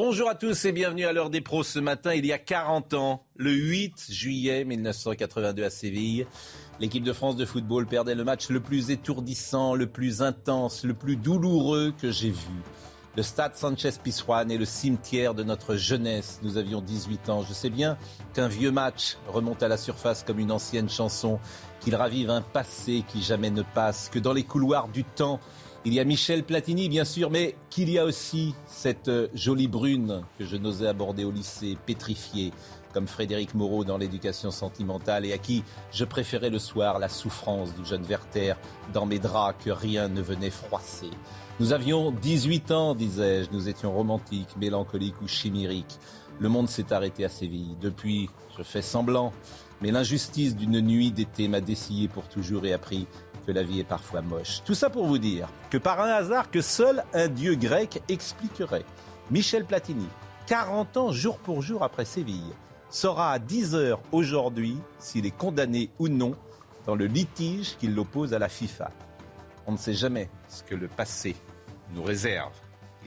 Bonjour à tous et bienvenue à l'heure des pros ce matin. Il y a 40 ans, le 8 juillet 1982 à Séville, l'équipe de France de football perdait le match le plus étourdissant, le plus intense, le plus douloureux que j'ai vu. Le stade Sanchez Pizjuan est le cimetière de notre jeunesse. Nous avions 18 ans. Je sais bien qu'un vieux match remonte à la surface comme une ancienne chanson, qu'il ravive un passé qui jamais ne passe, que dans les couloirs du temps, il y a Michel Platini, bien sûr, mais qu'il y a aussi cette euh, jolie brune que je n'osais aborder au lycée, pétrifiée, comme Frédéric Moreau dans l'éducation sentimentale, et à qui je préférais le soir la souffrance du jeune Werther dans mes draps que rien ne venait froisser. Nous avions 18 ans, disais-je, nous étions romantiques, mélancoliques ou chimériques. Le monde s'est arrêté à Séville. Depuis, je fais semblant. Mais l'injustice d'une nuit d'été m'a dessillé pour toujours et appris que la vie est parfois moche. Tout ça pour vous dire que par un hasard que seul un dieu grec expliquerait, Michel Platini, 40 ans jour pour jour après Séville, saura à 10 heures aujourd'hui s'il est condamné ou non dans le litige qui l'oppose à la FIFA. On ne sait jamais ce que le passé nous réserve.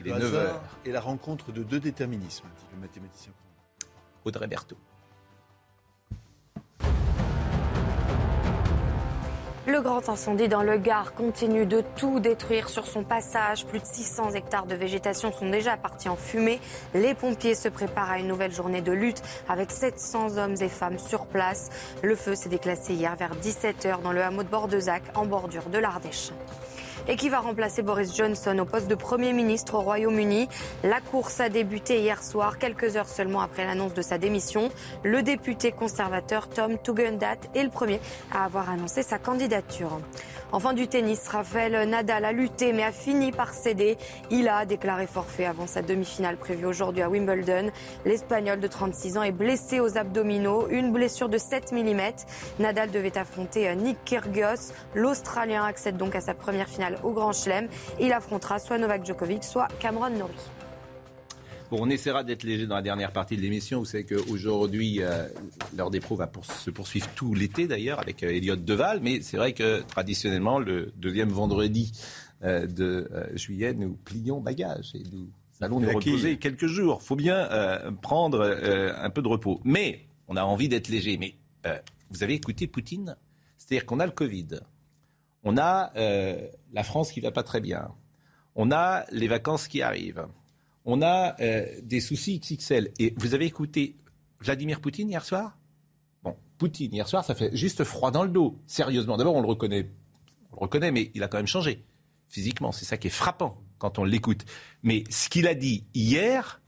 Il est Le 9 hasard heures. Et la rencontre de deux déterminismes, dit le mathématicien. Audrey Berthaud. Le grand incendie dans le Gard continue de tout détruire sur son passage. Plus de 600 hectares de végétation sont déjà partis en fumée. Les pompiers se préparent à une nouvelle journée de lutte avec 700 hommes et femmes sur place. Le feu s'est déclassé hier vers 17h dans le hameau de Bordezac en bordure de l'Ardèche. Et qui va remplacer Boris Johnson au poste de Premier ministre au Royaume-Uni La course a débuté hier soir, quelques heures seulement après l'annonce de sa démission. Le député conservateur Tom Tugendhat est le premier à avoir annoncé sa candidature. Enfin du tennis, Rafael Nadal a lutté mais a fini par céder. Il a déclaré forfait avant sa demi-finale prévue aujourd'hui à Wimbledon. L'Espagnol de 36 ans est blessé aux abdominaux, une blessure de 7 mm. Nadal devait affronter Nick Kyrgios. L'Australien accède donc à sa première finale au Grand Chelem. Il affrontera soit Novak Djokovic, soit Cameron Norrie. Bon, on essaiera d'être léger dans la dernière partie de l'émission. Vous savez qu'aujourd'hui, euh, l'heure des pros va pour- se poursuivre tout l'été d'ailleurs avec euh, Elliot Deval. Mais c'est vrai que traditionnellement, le deuxième vendredi euh, de euh, juillet, nous plions bagages et nous allons nous reposer quelques jours. Il faut bien prendre un peu de repos. Mais on a envie d'être léger. Mais vous avez écouté Poutine? C'est-à-dire qu'on a le Covid. On a la France qui va pas très bien. On a les vacances qui arrivent. On a euh, des soucis XXL. Et vous avez écouté Vladimir Poutine hier soir? Bon, Poutine hier soir, ça fait juste froid dans le dos. Sérieusement, d'abord on le reconnaît, on le reconnaît, mais il a quand même changé physiquement. C'est ça qui est frappant quand on l'écoute. Mais ce qu'il a dit hier,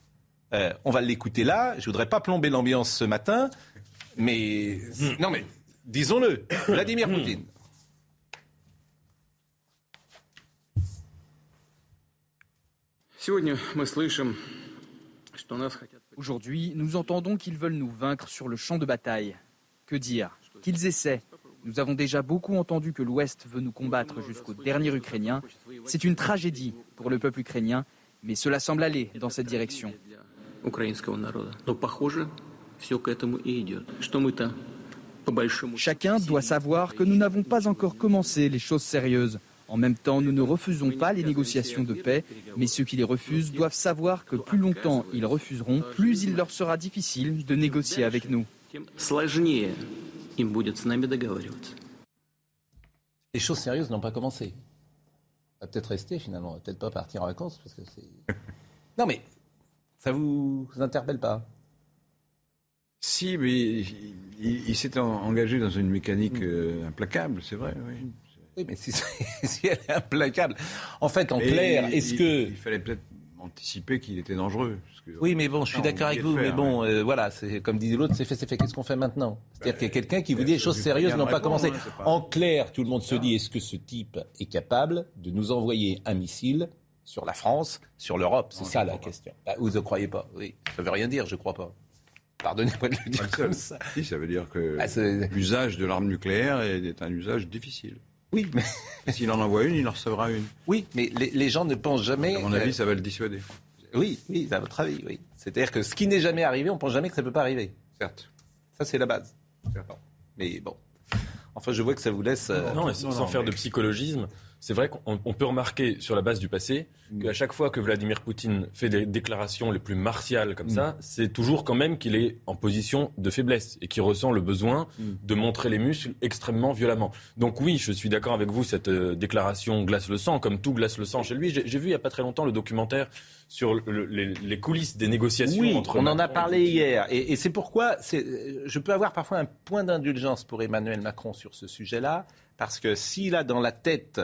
euh, on va l'écouter là. Je voudrais pas plomber l'ambiance ce matin, mais non mais disons-le, Vladimir Poutine. Aujourd'hui, nous entendons qu'ils veulent nous vaincre sur le champ de bataille. Que dire Qu'ils essaient. Nous avons déjà beaucoup entendu que l'Ouest veut nous combattre jusqu'au dernier Ukrainien. C'est une tragédie pour le peuple ukrainien, mais cela semble aller dans cette direction. Chacun doit savoir que nous n'avons pas encore commencé les choses sérieuses. En même temps, nous ne refusons pas les négociations de paix, mais ceux qui les refusent doivent savoir que plus longtemps ils refuseront, plus il leur sera difficile de négocier avec nous. Les choses sérieuses n'ont pas commencé. On va peut-être rester finalement, peut-être pas partir en vacances parce que. Non mais ça vous, vous interpelle pas? Si, mais il, s'est engagé dans une mécanique mm. euh, implacable, c'est vrai. Oui. Oui, mais si, si elle est implacable. En fait, en clair, est-ce que Il fallait peut-être anticipé qu'il était dangereux. parce que- Oui, mais bon, je suis d'accord avec vous, mais bon, euh, voilà, c'est comme disait l'autre, c'est fait, c'est fait. Qu'est-ce qu'on fait maintenant? C'est-à-dire qu'il y a quelqu'un qui vous dit des choses sérieuses n'ont pas commencé. hein, pas- En clair, tout le monde se dit est-ce que ce type est capable de nous envoyer un missile sur la France, sur l'Europe? C'est ça la question. Bah, vous ne croyez pas Oui, ça veut rien dire, je crois pas. Pardonnez-moi de le dire comme ça. Si, ça veut dire que Ah, l'usage de l'arme nucléaire est un usage difficile. Oui, mais, S'il en envoie une, il en recevra une. oui, mais les, les gens ne pensent jamais. À mon euh, avis, ça va le dissuader. Oui, oui, à votre avis, oui. C'est-à-dire que ce qui n'est jamais arrivé, on pense jamais que ça peut pas arriver. Certes. Ça, c'est la base. Bon. Mais bon. Enfin, je vois que ça vous laisse. euh, Non, sans non, faire mais- de psychologisme, c'est vrai qu'on on peut remarquer sur la base du passé qu'à chaque fois que Vladimir Poutine fait des déclarations les plus martiales comme ça, c'est toujours quand même qu'il est en position de faiblesse et qu'il ressent le besoin de montrer les muscles extrêmement violemment. Donc oui, je suis d'accord avec vous, cette euh, déclaration glace le sang, comme tout glace le sang chez lui. J'ai vu il n'y a pas très longtemps le documentaire sur le- les, les coulisses des négociations Oui, entre on en a et parlé hier. Et, et c'est pourquoi euh, je peux avoir parfois un point d'indulgence pour Emmanuel Macron sur ce sujet-là, parce que s'il a dans la tête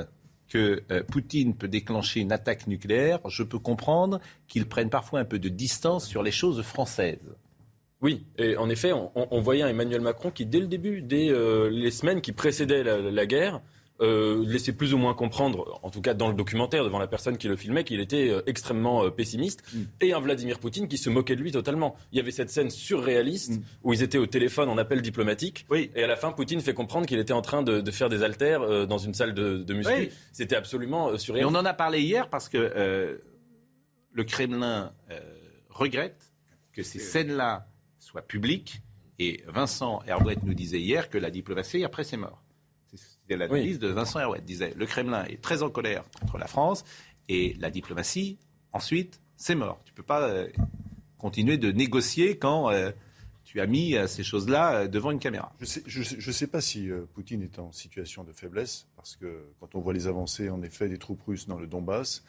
que euh, Poutine peut déclencher une attaque nucléaire, je peux comprendre qu'il prenne parfois un peu de distance sur les choses françaises. Oui, et en effet, on, on- voyait Emmanuel Macron qui, dès le début, dès euh, les semaines qui précédaient la guerre, euh, laissait plus ou moins comprendre, en tout cas dans le documentaire, devant la personne qui le filmait, qu'il était euh, extrêmement euh, pessimiste, et un Vladimir Poutine qui se moquait de lui totalement. Il y avait cette scène surréaliste où ils étaient au téléphone en appel diplomatique, Oui. et à la fin, Poutine fait comprendre qu'il était en train de, de faire des haltères euh, dans une salle de, de muscu. Oui. C'était absolument Et surréaliste. on en a parlé hier parce que le Kremlin regrette que ces scènes-là soient publiques. Et Vincent Herouet nous disait hier que la diplomatie, après, c'est mort. C'était l'analyse de Vincent Herouet. disait le Kremlin est très en colère contre la France et la diplomatie, ensuite, c'est mort. Tu ne peux pas euh, continuer de négocier quand euh, tu as mis euh, ces choses-là euh, devant une caméra. Je ne sais, je sais- je sais pas si euh, Poutine est en situation de faiblesse, parce que quand on voit les avancées, en effet, des troupes russes dans le Donbass,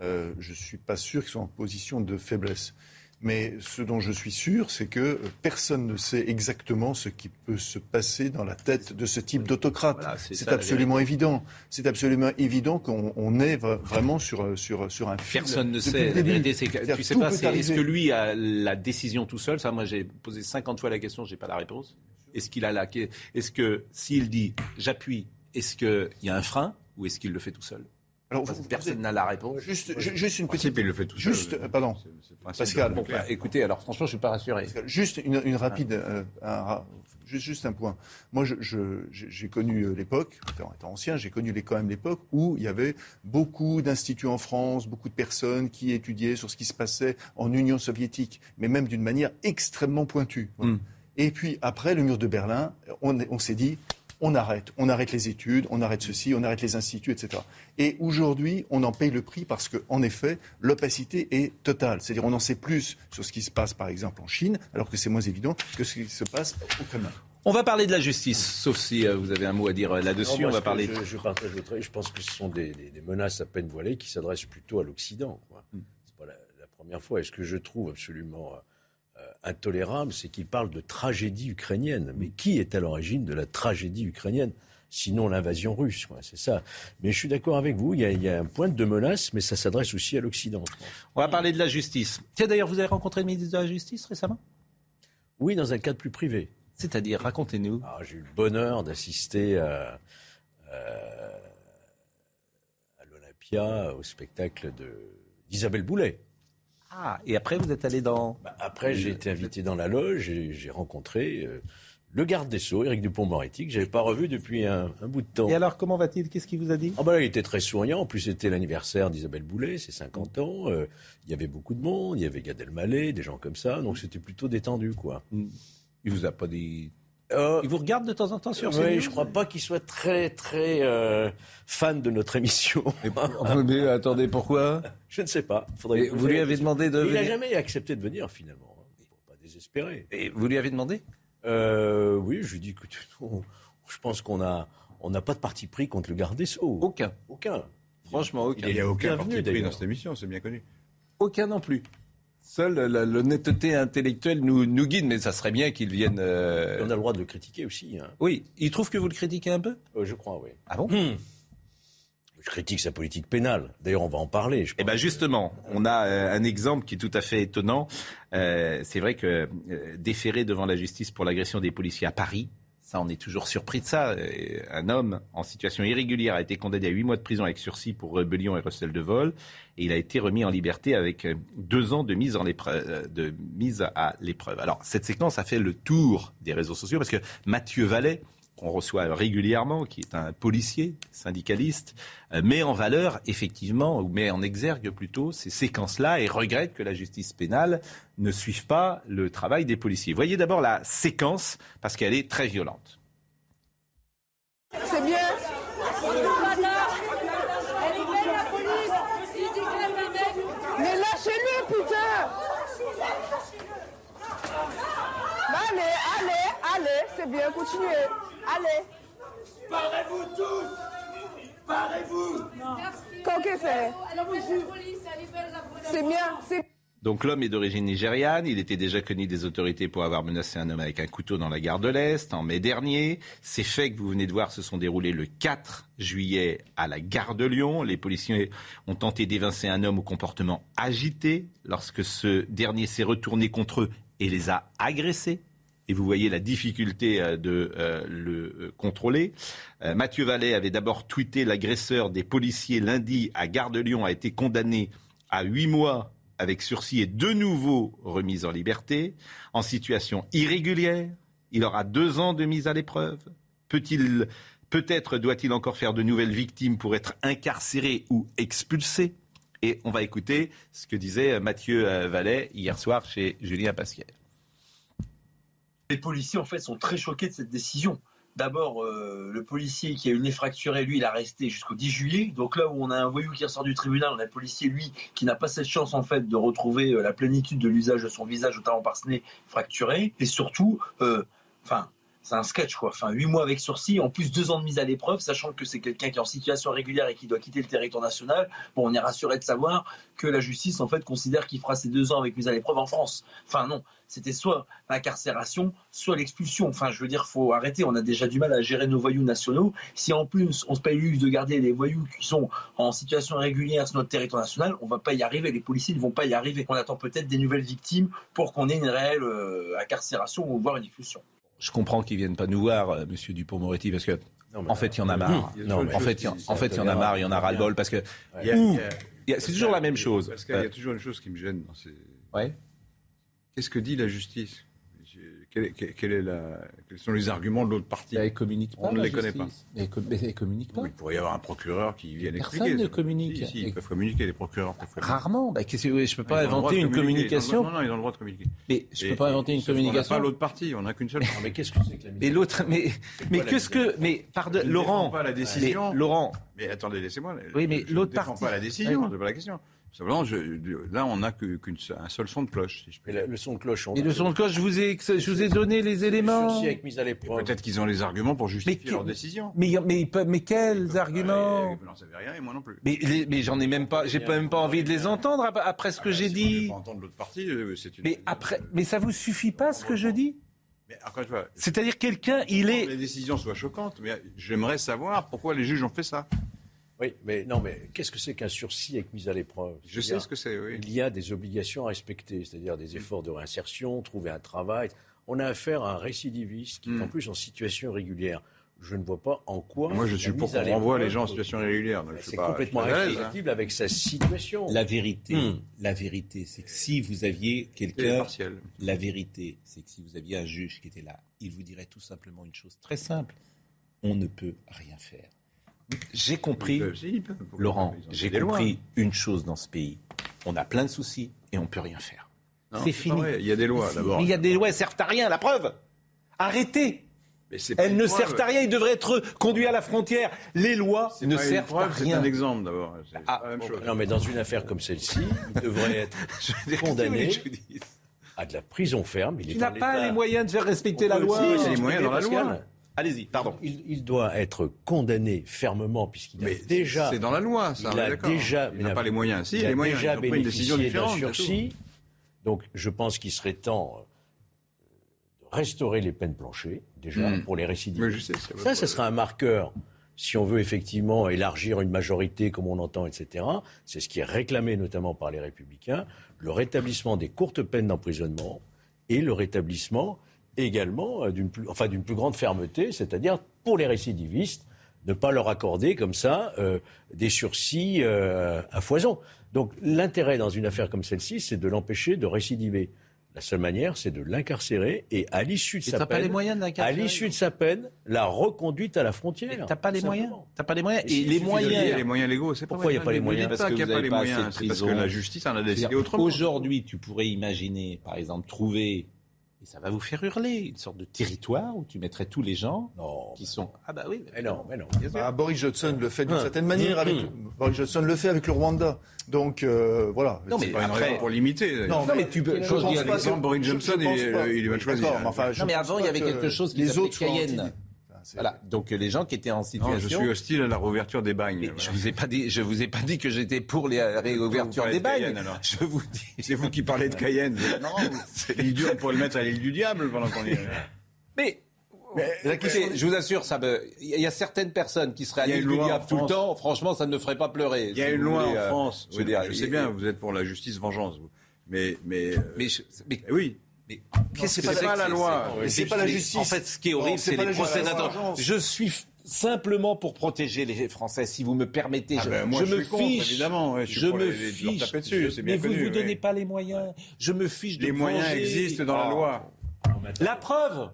euh, je ne suis pas sûr qu'ils soient en position de faiblesse. Mais ce dont je suis sûr, c'est que euh, personne ne sait exactement ce qui peut se passer dans la tête de ce type d'autocrate. Voilà, c'est absolument évident. C'est absolument évident qu'on on est vra- vraiment sur, euh, sur, sur un fil. Personne ne sait. La vérité, c'est que tu sais pas, est-ce que lui a la décision tout seul? Ça, moi, j'ai posé 50 fois la question, j'ai pas la réponse. Est-ce qu'il a la Est-ce que s'il dit j'appuie, est-ce qu'il y a un frein ou est-ce qu'il le fait tout seul? Alors, vous- Personne n'a la réponse. Juste, ju- juste une En petite. il le fait tout Juste, seul. pardon. Pascal. Bon, bah, écoutez, alors franchement, je suis pas rassuré. Juste une, une rapide, euh, un juste, juste un point. Moi, je- je- j'ai connu euh, l'époque, étant, étant ancien, j'ai connu les- quand même l'époque où il y avait beaucoup d'instituts en France, beaucoup de personnes qui étudiaient sur ce qui se passait en Union soviétique, mais même d'une manière extrêmement pointue. Voilà. Mm. Et puis après le mur de Berlin, on s'est dit. On arrête, on arrête les études, on arrête ceci, on arrête les instituts, etc. Et aujourd'hui, on en paye le prix parce que, en effet, l'opacité est totale. C'est-à-dire, on en sait plus sur ce qui se passe, par exemple, en Chine, alors que c'est moins évident que ce qui se passe au Kremlin. On va parler de la justice, sauf si euh, vous avez un mot à dire euh, là-dessus. Non, On va parler. Je, je partage votre avis. Je pense que ce sont des, des- des menaces à peine voilées qui s'adressent plutôt à l'Occident. quoi. Hmm. C'est pas la, la première fois. Et ce que je trouve absolument euh, intolérable, c'est qu'il parle de tragédie ukrainienne. Mais qui est à l'origine de la tragédie ukrainienne Sinon l'invasion russe, c'est ça. Mais je suis d'accord avec vous, il y, a, il y a un point de menace, mais ça s'adresse aussi à l'Occident. On va parler de la justice. Tiens, d'ailleurs, vous avez rencontré le ministre de la Justice récemment? Oui, dans un cadre plus privé. C'est-à-dire, racontez-nous. Ah, J'ai eu le bonheur d'assister à, à- à l'Olympia, au spectacle de- d'Isabelle Boulet. Ah, et après, vous êtes allé dans. Bah, après, j'ai été invité dans la loge et j'ai rencontré euh, le garde des Sceaux, Éric Dupont-Moretti, que je n'avais pas revu depuis un, un bout de temps. Et alors, comment va-t-il? Qu'est-ce qu'il vous a dit? Ah là, il était très souriant. En plus, c'était l'anniversaire d'Isabelle Boulet, c'est 50 ans. Euh, il y avait beaucoup de monde, il y avait Gad Elmaleh, des gens comme ça. Donc c'était plutôt détendu, quoi. Il vous a pas dit. Euh, Il vous regarde de temps en temps sur oui, CNews je crois pas qu'il soit très, très euh, fan de notre émission. Mais attendez, pourquoi je ne sais pas. Faudrait Vous lui avez demandé de Il n'a venir jamais accepté de venir, finalement. hein, Pour pas désespérer. Et vous lui avez demandé? Euh, oui, je lui dis que je pense qu'on a, on n'a pas de parti pris contre le garde des Sceaux. Aucun. Aucun. Franchement, Il n'y a aucun parti pris dans cette émission, c'est bien connu. Aucun non plus. Seule l'honnêteté intellectuelle nous, nous guide, mais ça serait bien qu'il vienne. euh, On a le droit de le critiquer aussi. hein. Oui, il trouve que vous le critiquez un peu? Euh, je crois, oui. Ah bon? Je Je critique sa politique pénale. D'ailleurs, on va en parler. Eh ben justement, on a euh, un exemple qui est tout à fait étonnant. Euh, c'est vrai que euh, déféré devant la justice pour l'agression des policiers à Paris, ça, on est toujours surpris de ça. Un homme en situation irrégulière a été condamné à huit mois de prison avec sursis pour rébellion et recel de vol. Et il a été remis en liberté avec deux ans de mise, euh, à l'épreuve. Alors, cette séquence a fait le tour des réseaux sociaux parce que Mathieu Vallet, qu'on reçoit régulièrement, qui est un policier syndicaliste, euh, met en valeur effectivement, ou met en exergue plutôt, ces séquences-là et regrette que la justice pénale ne suive pas le travail des policiers. Voyez d'abord la séquence, parce qu'elle est très violente. C'est bien. Mais lâchez-le, putain Allez, allez, allez, c'est bien, continuez. Allez. Parez-vous tous Parez-vous Qu'est-ce fait? C'est bien, c'est Donc l'homme est d'origine nigériane, il était déjà connu des autorités pour avoir menacé un homme avec un couteau dans la gare de l'Est en mai dernier. Ces faits que vous venez de voir se sont déroulés le 4 juillet à la gare de Lyon. Les policiers ont tenté d'évincer un homme au comportement agité lorsque ce dernier s'est retourné contre eux et les a agressés. Et vous voyez la difficulté euh, de euh, le euh, contrôler. Mathieu Vallet avait d'abord tweeté l'agresseur des policiers lundi à Gare de Lyon a été condamné à huit mois avec sursis et de nouveau remis en liberté. En situation irrégulière, il aura deux ans de mise à l'épreuve. Peut-il, peut-être doit-il encore faire de nouvelles victimes pour être incarcéré ou expulsé? Et on va écouter ce que disait Mathieu Vallet hier soir chez Julien Pasquier. Les policiers, en fait, sont très choqués de cette décision. D'abord, euh, le policier qui a eu le nez fracturé, lui, il a resté jusqu'au 10 juillet. Donc là où on a un voyou qui ressort du tribunal, on a un policier, lui, qui n'a pas cette chance, en fait, de retrouver euh, la plénitude de l'usage de son visage, notamment par ce nez fracturé. Et surtout, euh, enfin, c'est un sketch, quoi. Enfin, huit mois avec sursis, en plus deux ans de mise à l'épreuve, sachant que c'est quelqu'un qui est en situation régulière et qui doit quitter le territoire national. Bon, on est rassuré de savoir que la justice, en fait, considère qu'il fera ces deux ans avec mise à l'épreuve en France. Enfin, non. C'était soit l'incarcération, soit l'expulsion. Enfin, je veux dire, faut arrêter. On a déjà du mal à gérer nos voyous nationaux. Si en plus on se paye l'use de garder les voyous qui sont en situation irrégulière sur notre territoire national, on va pas y arriver. Les policiers ne vont pas y arriver. On attend peut-être des nouvelles victimes pour qu'on ait une réelle euh, incarcération ou voire une expulsion. Je comprends qu'ils viennent pas nous voir, euh, Monsieur Dupont-Moretti, parce que en fait, il y en a marre. Y a Non, en fait, il y en- qui- en fait, il y en a marre, il y en a ras-le-bol, parce que c'est toujours la même chose. Parce qu'il y a Euh, toujours une chose qui me gêne dans ces. Ouais. Qu'est-ce que dit la justice? Est la- Quels sont les arguments de l'autre partie? Elle communique pas, On ne les connaît pas. Mais elle mais communique pas. Il pourrait y avoir un procureur qui vienne Personne expliquer. ne communique. Si, si, ils peuvent communiquer, les procureurs peuvent communiquer. Rarement. Bah, je peux pas Ils inventer une communication. Non, non, ils ont le droit de communiquer. Mais je Et- peux pas inventer une n'a communication. pas l'autre partie, on n'a qu'une seule. mais qu'est-ce que c'est que la l'autre, mais, mais la qu'est-ce que, mais pardon, ne Laurent, pas la décision. mais Laurent, Mais attendez, laissez-moi. Oui, mais l'autre ne partie- pas la décision, Ouais. c'est pas la question. Simplement, je- là, on n'a que- qu'un seul son de cloche, si je Mais dire. le, le son de cloche, on et le son de cloche, je vous ai, je vous ai donné les éléments. Avec mise à l'épreuve. Peut-être qu'ils ont les arguments pour justifier Mais leur que- décision. Mais, mais, ils peuvent- mais quels arguments Vous n'en savez rien et moi non plus. Mais, mais j'en ai même pas, j'ai pas même pas envie de les entendre ap- après ce que j'ai Ah, si vous voulez dit. pas entendre l'autre partie, euh, c'est une. Mais après, mais ça vous suffit pas ce que je dis? Mais C'est-à-dire quelqu'un, il que est. les décisions soient choquantes, mais j'aimerais savoir pourquoi les juges ont fait ça. Oui, mais non, mais qu'est-ce que c'est qu'un sursis avec mise à l'épreuve? Je sais ce que c'est, oui. Il y a des obligations à respecter, c'est-à-dire des efforts de réinsertion, trouver un travail. On a affaire à un récidiviste qui est Mm. en plus en situation régulière. Je ne vois pas en quoi. Moi, je suis pour qu'on renvoie les gens en situation irrégulière. C'est complètement l'aise, hein. incompatible avec sa situation. La vérité, Hmm. la vérité, c'est que si vous aviez quelqu'un, partiel. la vérité, c'est que si vous aviez un juge qui était là, il vous dirait tout simplement une chose très simple on ne peut rien faire. J'ai compris, si, Laurent, j'ai compris une chose dans ce pays. On a plein de soucis et on peut rien faire. C'est fini. Il y a des lois, Si, d'abord. mais Il y a des lois, elles servent à rien, la preuve. Arrêtez. Mais Elles ne servent à rien, ils devraient être conduits à la frontière. Les lois ne pas une servent à preuve, C'est rien. un exemple d'abord. Ah, la. Non, mais dans une affaire comme celle-ci, il devrait être condamné à de la prison ferme. Il n'as pas les moyens de faire respecter la On peut loi. aussi il y a les moyens dans la loi. Allez-y, pardon. Il, il doit être condamné fermement puisqu'il a Mais déjà. c'est dans la loi, ça, il est a d'accord. déjà. Il n'a pas les moyens. Si, il les a moyens, déjà ils ont pris une décision bénéficié d'un sursis. Donc, je pense qu'il serait temps euh, de restaurer les peines planchées, déjà, Mm. pour les récidives. Ça, ce sera un marqueur si on veut effectivement élargir une majorité comme on entend, etc., c'est ce qui est réclamé notamment par les républicains, le rétablissement des courtes peines d'emprisonnement et le rétablissement également euh, d'une plus, enfin, d'une plus grande fermeté, c'est-à-dire pour les récidivistes, ne pas leur accorder comme ça euh, des sursis euh, à foison. Donc l'intérêt dans une affaire comme celle-ci, c'est de l'empêcher de récidiver. La seule manière, c'est de l'incarcérer et à l'issue de Et sa t'as peine, pas les moyens de à l'issue de sa peine, la reconduite à la frontière. T'as pas les moyens. T'as pas les moyens. Et les moyens. les moyens légaux, c'est Pourquoi il n'y a pas les moyens Parce pas que qu'il n'y vous a pas les moyens. parce que la justice en a décidé autrement. Aujourd'hui, tu pourrais imaginer, par exemple, trouver, et ça va vous faire hurler, une sorte de territoire où tu mettrais tous les gens Non. qui sont. Ah bah oui. Mais non, mais non. bien sûr. Bah, Boris Johnson le fait d'une Hum. certaine manière. Avec, Hum. Boris Johnson le fait avec le Rwanda. Donc euh, voilà. Non, mais C'est pas une après- raison pour limiter. Non, mais tu peux- je pense pas que- Boris Johnson, je pense il est- pas. il est mal choisi, hein. mais enfin, Non, mais avant, il y avait que quelque chose qui les s'appelait Cayenne. Voilà. Donc les gens qui étaient en Non, situation. je suis hostile à la réouverture des bagnes. Mais Voilà. je vous ai pas dit, je vous ai pas dit que j'étais pour les réouvertures des de bagnes. Cayenne, alors. Je vous dis. C'est vous qui parlez de Cayenne. Non, l'île du- on pourrait le mettre à l'île du diable pendant qu'on est. Mais, écoutez, je vous assure, ça me, il y a certaines personnes qui seraient à Il y a l'île une du loi diable tout le temps. Franchement, ça ne me ferait pas pleurer. Il y a si une loi voulez, en euh, France. Je, Oui, veux dire, je sais il- bien, vous êtes pour la justice vengeance, vous. Mais, mais, euh, Mais, je- mais eh oui. Mais c'est qu'est-ce que pas c'est la loi. c'est- Mais c'est pas la justice. En fait, ce qui est horrible, c'est c'est les procès c'est d'intention. Je suis simplement pour protéger les Français, si vous me permettez. Ah je, ben, moi, je je me suis contre, fiche. évidemment, ouais, je je me les- fiche. dessus, c'est bien mais vous ne vous donnez ouais. pas les moyens. Je me fiche de Les moyens existent dans la Oh. loi. La preuve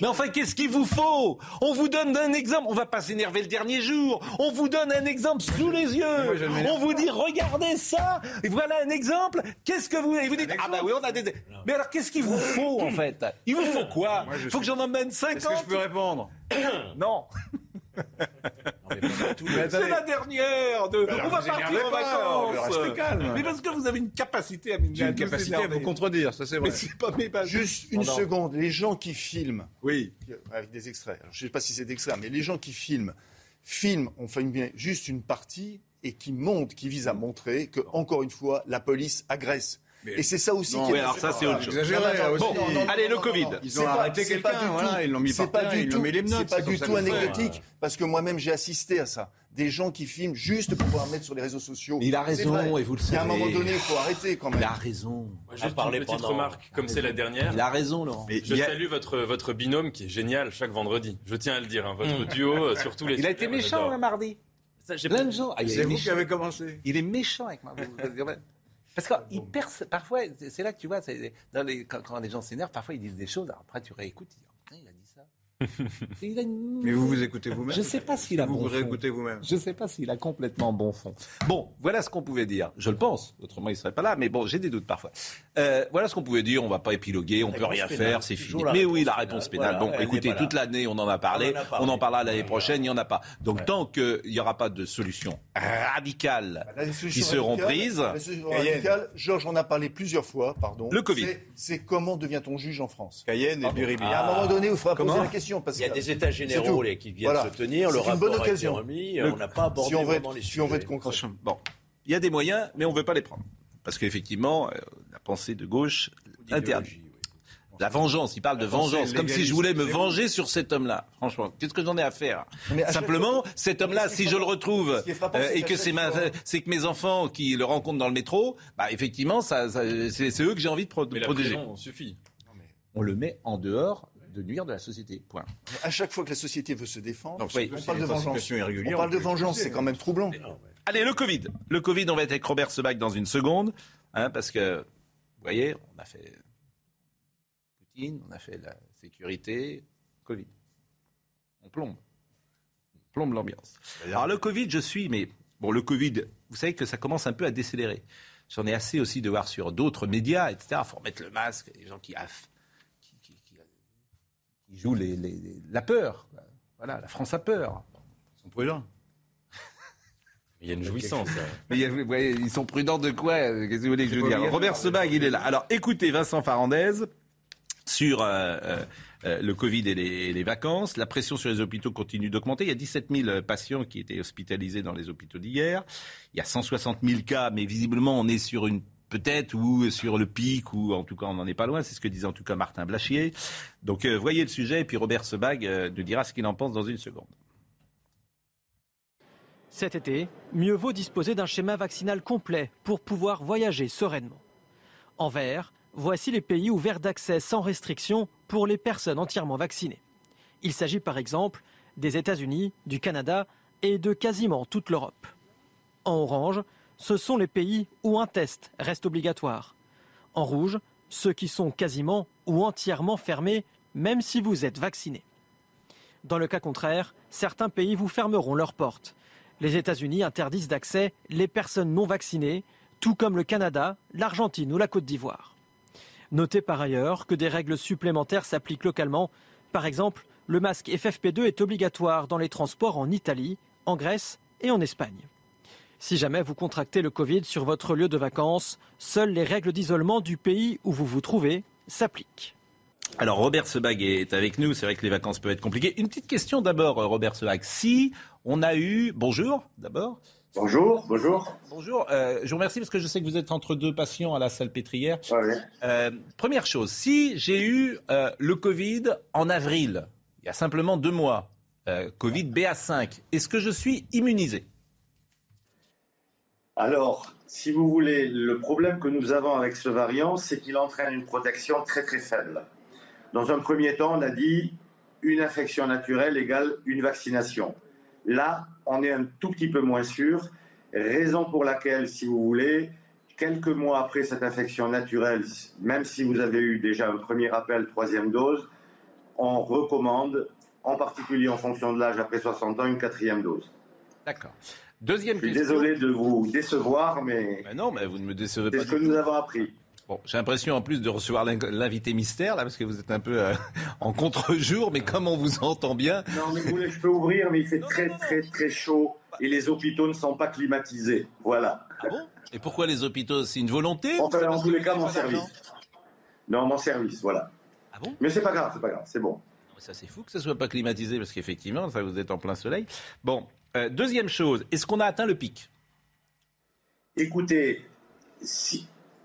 mais enfin, qu'est-ce qu'il vous faut? On vous donne un exemple. On va pas s'énerver le dernier jour. On vous donne un exemple sous les yeux. On vous dit, regardez ça. Et voilà un exemple. Qu'est-ce que vous... Et vous dites, ah bah oui, on a des... Mais alors, qu'est-ce qu'il vous faut, en fait? Il vous faut quoi? Je faut que j'en emmène Est-ce que 50 je peux répondre? Non. C'est la dernière. De... alors, on va partir en vacances. restez calme. Mais parce que vous avez une capacité à me J'ai une capacité à vous contredire, ça c'est vrai. Mais c'est pas mes bases. Juste une Non, seconde, les gens qui filment, Oui. avec des extraits, alors, je ne sais pas si c'est d'extraits, mais les gens qui filment, filment, on fait bien juste une partie et qui montrent, qui visent à montrer que, encore une fois, la police agresse. Mais- et c'est ça aussi Non, qui est oui, alors ça, c'est autre chose. Non, Allez, le Covid. Ils ont arrêté c'est pas quelqu'un, du voilà, tout- ils l'ont mis c'est par pas terre, du ils tout- l'ont mis les menottes, C'est pas du tout anecdotique, parce que moi-même j'ai assisté à ça. Des gens qui filment juste pour pouvoir mettre sur les réseaux sociaux. Mais il a raison, et vous le Il y a un savez. moment donné, il faut arrêter quand même. Il a raison. Juste parler une petite remarque, comme c'est la dernière. Il a raison, Laurent. Je salue votre, votre binôme qui est génial chaque vendredi. Je tiens à le dire, hein, votre duo euh, sur tous les Il a été méchant, mardi. Plein de gens. Ah, C'est est vous qui avez commencé. il est méchant avec moi. Parce qu'il perce. Parfois, c'est là que tu vois, c'est- dans les- quand, quand les gens s'énervent, parfois ils disent des choses. alors après, tu réécoutes. Oh, il a dit il a une- Mais vous vous écoutez vous-même. Je sais pas s'il a Vous bon vous fond. réécoutez vous-même. Je ne sais pas s'il a complètement bon fond. Bon, voilà ce qu'on pouvait dire. Je le pense. Autrement, il ne serait pas là. Mais bon, j'ai des doutes parfois. Euh, voilà ce qu'on pouvait dire. On ne va pas épiloguer. On peut réponse rien pénale. faire. C'est fini. Mais oui, la réponse pénale. Voilà, bon, écoutez, toute l'année, on en a parlé. On en a parlé. On en parlera l'année prochaine. Il n'y en a pas. Donc, Ouais. tant qu'il n'y aura pas de solution radicale La qui solution seront radicale- prises. La solution radicale, Georges en a parlé plusieurs fois, pardon. Le Covid. C'est- comment devient-on juge en France? Cayenne et Biribi. Et à un moment donné, il faudra poser la question. Parce Il y a que- des états généraux les, qui viennent Voilà. se tenir, le C'est une rapport bonne a été occasion. remis, Le- on n'a pas abordé si on veut vraiment être, les si on veut sujets. être concret. Bon. Il y a des moyens, mais on ne veut pas les prendre. Parce qu'effectivement, euh, la pensée de gauche interdit. La vengeance, il parle de La vengeance, comme si je voulais me venger sur cet homme-là. Franchement, qu'est-ce que j'en ai à faire? Mais à chaque Simplement, fois- cet homme-là, si je le retrouve frappant, euh, et que c'est ma, fois- c'est que mes enfants qui le rencontrent dans le métro, bah effectivement, ça, ça- c'est c'est eux que j'ai envie de, pro- de Mais la protéger. prison suffit. On le met en dehors de nuire de la société. Point. À chaque fois que la société veut se défendre, Oui. on parle de en vengeance. On parle de vengeance, c'est quand même troublant. Allez, le Covid. Le Covid, on va être avec Robert Sebac dans une seconde, hein, parce que, vous voyez, on a fait Poutine, on a fait la sécurité, Covid. On plombe. On plombe l'ambiance. Alors le Covid, je suis, mais bon, le Covid, vous savez que ça commence un peu à décélérer. J'en ai assez aussi de voir sur d'autres médias, etc. Il faut remettre le masque, les gens qui, aff- qui jouent les- les- les- la peur. quoi. Voilà, la France a peur. Ils sont prudents. Il y a une jouissance. là. Mais il y a- vous voyez, ils sont prudents de quoi euh, Qu'est-ce que vous voulez que je vous dise. Robert Sebag, il est là. Alors écoutez Vincent Farandez sur euh, euh, euh, le Covid et les, et les vacances. La pression sur les hôpitaux continue d'augmenter. Il y a 17 000 patients qui étaient hospitalisés dans les hôpitaux d'hier. Il y a 160 000 cas, mais visiblement on est sur une peut-être ou sur le pic ou en tout cas on n'en est pas loin. C'est ce que disait en tout cas Martin Blachier. Donc euh, voyez le sujet et puis Robert Sebag euh, nous dira ce qu'il en pense dans une seconde. Cet été, mieux vaut disposer d'un schéma vaccinal complet pour pouvoir voyager sereinement. En vert, voici les pays ouverts d'accès sans restriction pour les personnes entièrement vaccinées. Il s'agit par exemple des États-Unis, du Canada et de quasiment toute l'Europe. En orange, ce sont les pays où un test reste obligatoire. En rouge, ceux qui sont quasiment ou entièrement fermés, même si vous êtes vacciné. Dans le cas contraire, certains pays vous fermeront leurs portes. Les États-Unis interdisent d'accès les personnes non vaccinées, tout comme le Canada, l'Argentine ou la Côte d'Ivoire. Notez par ailleurs que des règles supplémentaires s'appliquent localement. Par exemple, le masque FFP2 est obligatoire dans les transports en Italie, en Grèce et en Espagne. Si jamais vous contractez le Covid sur votre lieu de vacances, seules les règles d'isolement du pays où vous vous trouvez s'appliquent. Alors Robert Sebag est avec nous, c'est vrai que les vacances peuvent être compliquées. Une petite question d'abord, Robert Sebag. Si on a eu... Bonjour d'abord. Bonjour, bonjour. Bonjour, euh, je vous remercie parce que je sais que vous êtes entre deux patients à la salle pétrière. Euh, première chose, si j'ai eu euh, le Covid en avril, il y a simplement deux mois, Covid BA5, est-ce que je suis immunisé? Alors, si vous voulez, le problème que nous avons avec ce variant, c'est qu'il entraîne une protection très très faible. Dans un premier temps, on a dit une infection naturelle égale une vaccination. Là, on est un tout petit peu moins sûr, raison pour laquelle, si vous voulez, quelques mois après cette infection naturelle, même si vous avez eu déjà un premier appel, troisième dose, on recommande, en particulier en fonction de l'âge après 60 ans, une quatrième dose. D'accord. Deuxième Je suis désolé de vous décevoir, mais, mais non, mais vous ne me décevez pas. C'est ce que nous avons appris. Bon, j'ai l'impression en plus de recevoir l'invité mystère, là, parce que vous êtes un peu euh, en contre-jour, mais comme on vous entend bien? Non, mais vous voulez, je peux ouvrir, mais il fait très, très, très chaud et les hôpitaux ne sont pas climatisés. Voilà. Ah bon? Et pourquoi les hôpitaux? C'est une volonté Enfin, en tous les cas, mon service. Non, mon service, voilà. Ah bon? Mais c'est pas grave, c'est pas grave, c'est bon. Ça, c'est fou que ça soit pas climatisé, parce qu'effectivement, ça, vous êtes en plein soleil. Bon, euh, deuxième chose, est-ce qu'on a atteint le pic? Écoutez,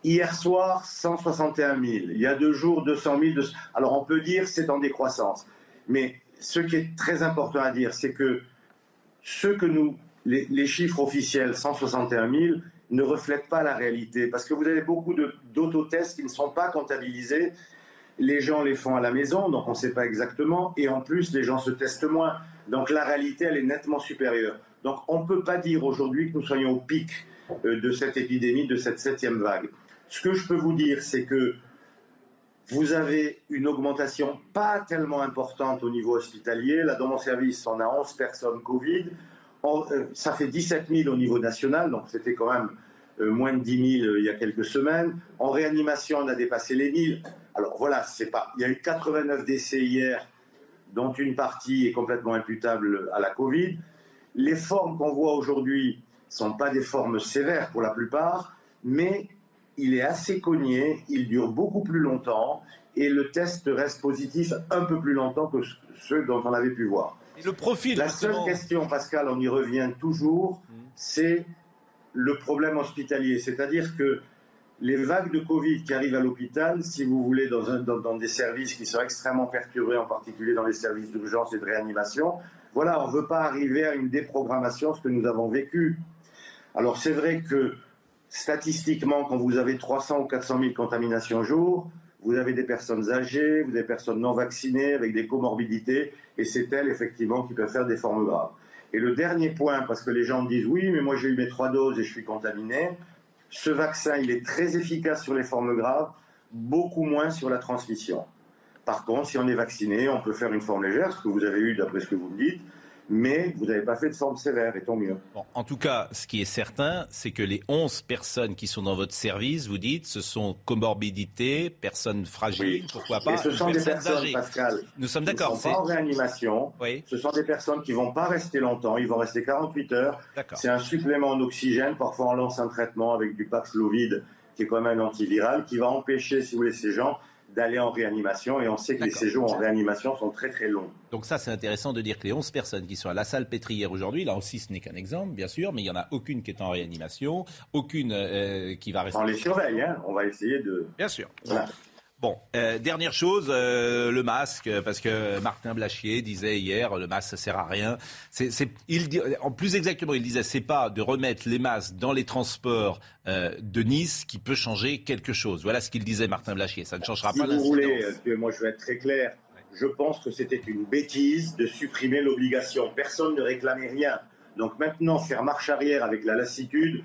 Hier soir, 161 000. Il y a deux jours, 200 000. Alors on peut dire c'est en décroissance. Mais ce qui est très important à dire, c'est que ce que nous, les, chiffres officiels, 161 000, ne reflètent pas la réalité. Parce que vous avez beaucoup d'autotests qui ne sont pas comptabilisés. Les gens les font à la maison, donc on ne sait pas exactement. Et en plus, les gens se testent moins. Donc la réalité, elle est nettement supérieure. Donc on ne peut pas dire aujourd'hui que nous soyons au pic euh, de cette épidémie, de cette septième vague. Ce que je peux vous dire, c'est que vous avez une augmentation pas tellement importante au niveau hospitalier. Là, dans mon service, on a 11 personnes Covid. Euh, ça fait 17 000 au niveau national, donc c'était quand même euh, moins de 10 000 euh, il y a quelques semaines. En réanimation, on a dépassé les 1000. Alors voilà, c'est pas. Il y a eu 89 décès hier, dont une partie est complètement imputable à la Covid. Les formes qu'on voit aujourd'hui sont pas des formes sévères pour la plupart, mais il est assez cogné, il dure beaucoup plus longtemps et le test reste positif un peu plus longtemps que ceux dont on avait pu voir. le profil, La seule question, Pascal, on y revient toujours, mmh. c'est le problème hospitalier. C'est-à-dire que les vagues de Covid qui arrivent à l'hôpital, si vous voulez, dans, dans, des services qui sont extrêmement perturbés, en particulier dans les services d'urgence et de réanimation, voilà, on ne veut pas arriver à une déprogrammation, ce que nous avons vécu. Alors c'est vrai que statistiquement, quand vous avez 300 ou 400 000 contaminations au jour, vous avez des personnes âgées, vous avez des personnes non vaccinées avec des comorbidités, et c'est elles, effectivement, qui peuvent faire des formes graves. Et le dernier point, parce que les gens disent oui, mais moi j'ai eu mes trois doses et je suis contaminé, ce vaccin, il est très efficace sur les formes graves, beaucoup moins sur la transmission. Par contre, si on est vacciné, on peut faire une forme légère, ce que vous avez eu d'après ce que vous me dites, mais vous n'avez pas fait de forme sévère, et tant mieux. en tout cas, ce qui est certain, c'est que les 11 personnes qui sont dans votre service, vous dites, ce sont comorbidités, personnes fragiles, pourquoi pas, et ce sont des personnes, âgées. Pascal, Nous sommes d'accord. Ne sont pas en réanimation. Oui. Ce sont des personnes qui ne vont pas rester longtemps, ils vont rester 48 heures. C'est un supplément en oxygène. Parfois, on lance un traitement avec du Paxlovid, qui est quand même un antiviral, qui va empêcher, si vous voulez, ces gens d'aller en réanimation et on sait que les séjours en réanimation sont très très longs. Donc ça c'est intéressant de dire que les 11 personnes qui sont à la salle pétrière aujourd'hui, là aussi ce n'est qu'un exemple bien sûr, mais il n'y en a aucune qui est en réanimation, aucune euh, qui va rester... On les surveille, hein on va essayer de... Bien sûr. Bon, euh, dernière chose, euh, le masque, parce que Martin Blachier disait hier, le masque ça sert à rien. C'est, c'est, il dit, en plus exactement, il disait, c'est pas de remettre les masques dans les transports euh, de Nice qui peut changer quelque chose. Voilà ce qu'il disait Martin Blachier. Ça ne changera si pas vous l'incidence. voulez, moi je vais être très clair. Je pense que c'était une bêtise de supprimer l'obligation. Personne ne réclamait rien. Donc maintenant, faire marche arrière avec la lassitude,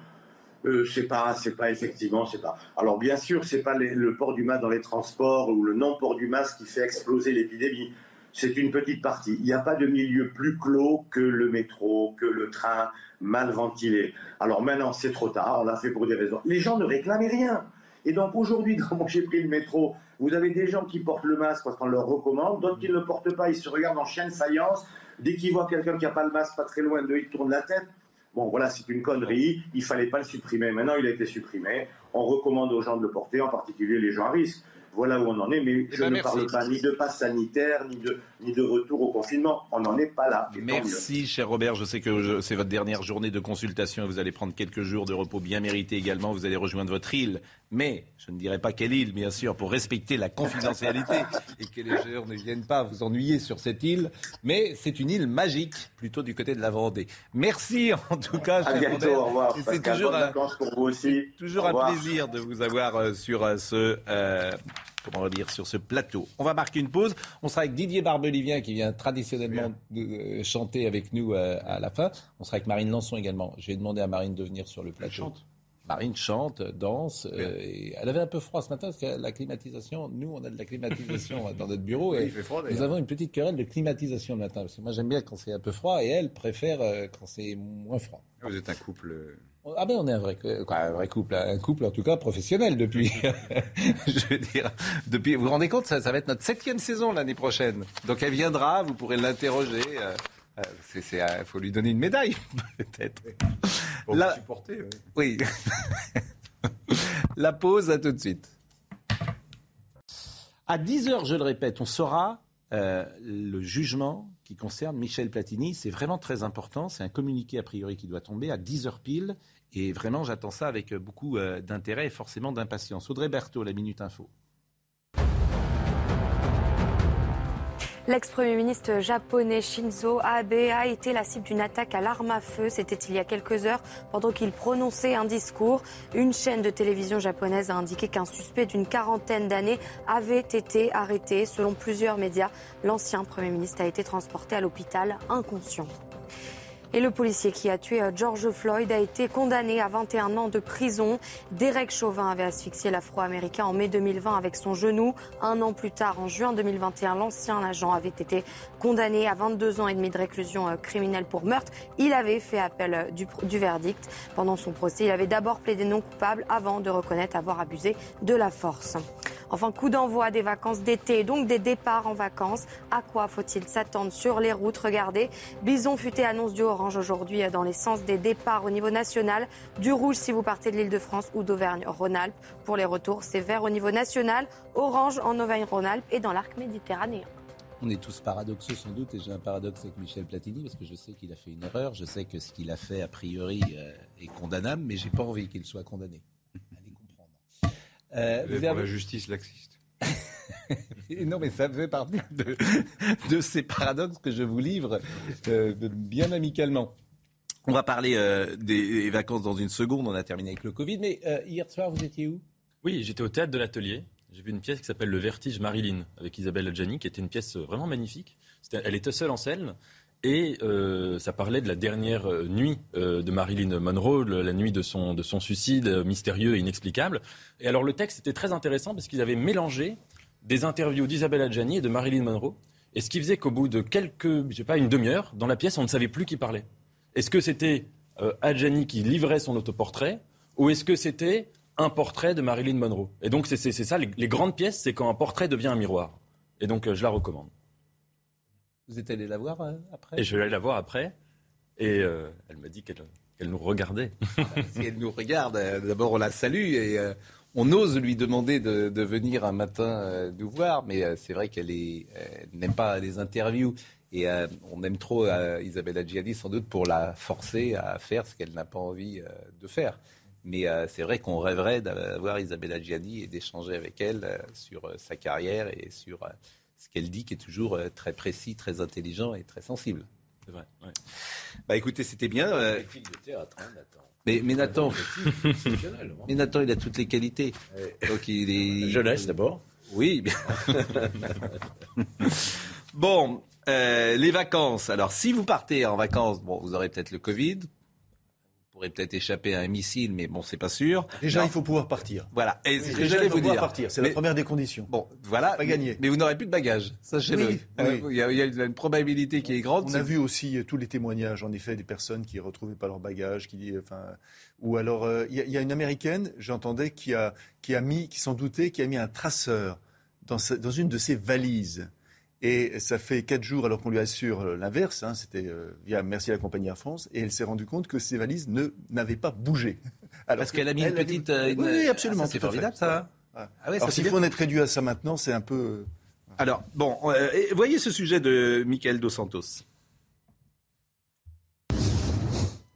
euh, c'est pas, c'est pas effectivement, c'est pas. Alors bien sûr, c'est pas le port du masque dans les transports ou le non-port du masque qui fait exploser l'épidémie. C'est une petite partie. Il n'y a pas de milieu plus clos que le métro, que le train mal ventilé. Alors maintenant, c'est trop tard. On l'a fait pour des raisons. Les gens ne réclamaient rien. Et donc aujourd'hui, quand j'ai pris le métro, vous avez des gens qui portent le masque parce qu'on leur recommande, d'autres qui ne le portent pas, ils se regardent en chien de faïence. Dès qu'ils voient quelqu'un qui n'a pas le masque pas très loin d'eux, ils tournent la tête. Bon, voilà, c'est une connerie. Il fallait pas le supprimer. Maintenant, il a été supprimé. On recommande aux gens de le porter, en particulier les gens à risque. Voilà où on en est. Mais je ben, ne merci. parle pas ni de passe sanitaire, ni de, ni de retour au confinement. On n'en est pas là. Merci, cher Robert. Je sais que c'est votre dernière journée de consultation et vous allez prendre quelques jours de repos bien mérités également. Vous allez rejoindre votre île. Mais, je ne dirai pas quelle île, bien sûr, pour respecter la confidentialité et que les gens ne viennent pas vous ennuyer sur cette île. Mais c'est une île magique, plutôt du côté de la Vendée. Merci, en tout cas, À bientôt. Au revoir. C'est toujours un, pour vous aussi. Toujours un plaisir de vous avoir euh, sur euh, ce euh, comment dire sur ce plateau. On va marquer une pause. On sera avec Didier Barbelivien qui vient traditionnellement de, euh, chanter avec nous euh, à la fin. On sera avec Marine Lançon également. Je vais demander à Marine de venir sur le plateau. chante. Marine chante, danse. euh, et elle avait un peu froid ce matin parce que la climatisation, nous on a de la climatisation dans notre bureau et il fait froid, nous avons une petite querelle de climatisation le matin parce que moi j'aime bien quand c'est un peu froid et elle préfère euh, quand c'est moins froid. Vous êtes un couple. euh, Ah ben on est un vrai, quoi, un vrai couple, un couple en tout cas professionnel depuis, je veux dire, depuis. Vous vous rendez compte, ça, ça va être notre septième saison l'année prochaine. Donc elle viendra, vous pourrez l'interroger. Euh, euh, c'est, c'est, euh, faut lui donner une médaille peut-être. Pour La- supporter. oui. Oui. La pause, à tout de suite. À 10h, je le répète, on saura euh, le jugement qui concerne Michel Platini. C'est vraiment très important. C'est un communiqué a priori qui doit tomber à 10h pile. Et vraiment, j'attends ça avec beaucoup euh, d'intérêt et forcément d'impatience. Audrey Berthaud, la Minute Info. L'ex-premier ministre japonais Shinzo Abe a été la cible d'une attaque à l'arme à feu. C'était il y a quelques heures pendant qu'il prononçait un discours. Une chaîne de télévision japonaise a indiqué qu'un suspect d'une quarantaine d'années avait été arrêté. Selon plusieurs médias, l'ancien premier ministre a été transporté à l'hôpital inconscient. Et le policier qui a tué euh, George Floyd a été condamné à 21 ans de prison. Derek Chauvin avait asphyxié l'Afro-Américain en mai 2020 avec son genou. Un an plus tard, en juin 2021, l'ancien agent avait été condamné à 22 ans et demi de réclusion euh, criminelle pour meurtre. Il avait fait appel euh, du, du verdict. Pendant son procès, il avait d'abord plaidé non coupable avant de reconnaître avoir abusé de la force. Enfin, coup d'envoi des vacances d'été, donc des départs en vacances. À quoi faut-il s'attendre sur les routes? Regardez, Bison futé annonce du orange aujourd'hui dans les sens des départs au niveau national, du rouge si vous partez de l'île de France ou d'Auvergne-Rhône-Alpes. Pour les retours, c'est vert au niveau national, orange en Auvergne-Rhône-Alpes et dans l'arc méditerranéen. On est tous paradoxaux sans doute, et j'ai un paradoxe avec Michel Platini, parce que je sais qu'il a fait une erreur, je sais que ce qu'il a fait a priori euh, est condamnable, mais j'ai pas envie qu'il soit condamné. Euh, Vous êtes pour la justice laxiste. non, mais ça fait partie de, de ces paradoxes que je vous livre euh, bien amicalement. On va parler euh, des vacances dans une seconde, on a terminé avec le Covid, mais euh, hier soir, vous étiez où? Oui, j'étais au théâtre de l'Atelier. J'ai vu une pièce qui s'appelle Le Vertige Marilyn avec Isabelle Adjani, qui était une pièce vraiment magnifique. Elle était seule en scène. Et euh, ça parlait de la dernière euh, nuit euh, de Marilyn Monroe, la nuit de son, de son suicide mystérieux et inexplicable. Et alors le texte était très intéressant parce qu'ils avaient mélangé des interviews d'Isabelle Adjani et de Marilyn Monroe. Et ce qui faisait qu'au bout de quelques, je sais pas, une demi-heure, dans la pièce, on ne savait plus qui parlait. Est-ce que c'était Adjani qui livrait son autoportrait ou est-ce que c'était un portrait de Marilyn Monroe? Et donc c'est ça, les, grandes pièces, c'est quand un portrait devient un miroir. Et donc je la recommande. Vous êtes allé la voir euh, après Et je vais aller la voir après. Et euh, elle m'a dit qu'elle nous regardait. si elle nous regarde, euh, d'abord on la salue et on ose lui demander de, de venir un matin nous voir, mais c'est vrai qu'elle n'aime pas les interviews et on aime trop Isabelle Adjiani sans doute pour la forcer à faire ce qu'elle n'a pas envie de faire. Mais euh, c'est vrai qu'on rêverait d'avoir Isabella Gianni et d'échanger avec elle euh, sur euh, sa carrière et sur ce qu'elle dit, qui est toujours euh, très précis, très intelligent et très sensible. C'est vrai. ouais. Bah écoutez, c'était bien. euh, théâtre, hein, Nathan. mais, mais Nathan, hein. mais Nathan, il a toutes les qualités. Donc il est Jeunesse d'abord. Oui. bien. bon, euh, les vacances. Alors, si vous partez en vacances, bon, vous aurez peut-être le Covid. Pourrez peut-être échapper à un missile, mais bon, c'est pas sûr. Déjà, Non. il faut pouvoir partir. Voilà. Et c'est ce que Déjà, j'allais il faut vous pouvoir dire. partir. C'est la première des conditions. Bon, voilà. Pas gagné. Mais vous n'aurez plus de bagages. Sachez-le. Oui, Euh, oui. Il y, a, il y a une probabilité qui est grande. On a vu aussi euh, tous les témoignages, en effet, des personnes qui ne retrouvaient pas leurs bagages, qui, enfin, ou alors euh, il y, a- il y a une américaine, j'entendais, qui a, qui a mis, qui s'en doutait, qui a mis un traceur dans, sa- dans une de ses valises. Et ça fait quatre jours, alors qu'on lui assure euh, l'inverse, hein, c'était euh, via Merci à la compagnie Air France, et elle s'est rendue compte que ses valises ne n'avaient pas bougé. Alors Parce que qu'elle a mis une petite. euh, une- Oui, absolument. Ah, c'est formidable, ça. hein Ouais. Ah ouais, alors s'il faut en être réduit à ça maintenant, c'est un peu. Alors, bon, euh, voyez ce sujet de Michael Dos Santos.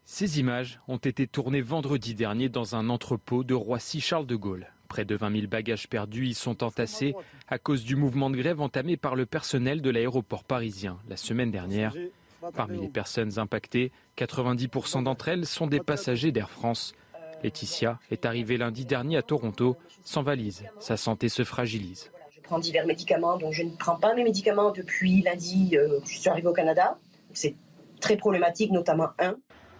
Ces images ont été tournées vendredi dernier dans un entrepôt de Roissy-Charles de Gaulle. Près de 20 000 bagages perdus y sont entassés à cause du mouvement de grève entamé par le personnel de l'aéroport parisien la semaine dernière. Parmi les personnes impactées, 90% d'entre elles sont des passagers d'Air France. Laetitia est arrivée lundi dernier à Toronto sans valise. Sa santé se fragilise. Je prends divers médicaments, donc je ne prends pas mes médicaments depuis lundi euh, je suis arrivée au Canada. C'est très problématique, notamment un.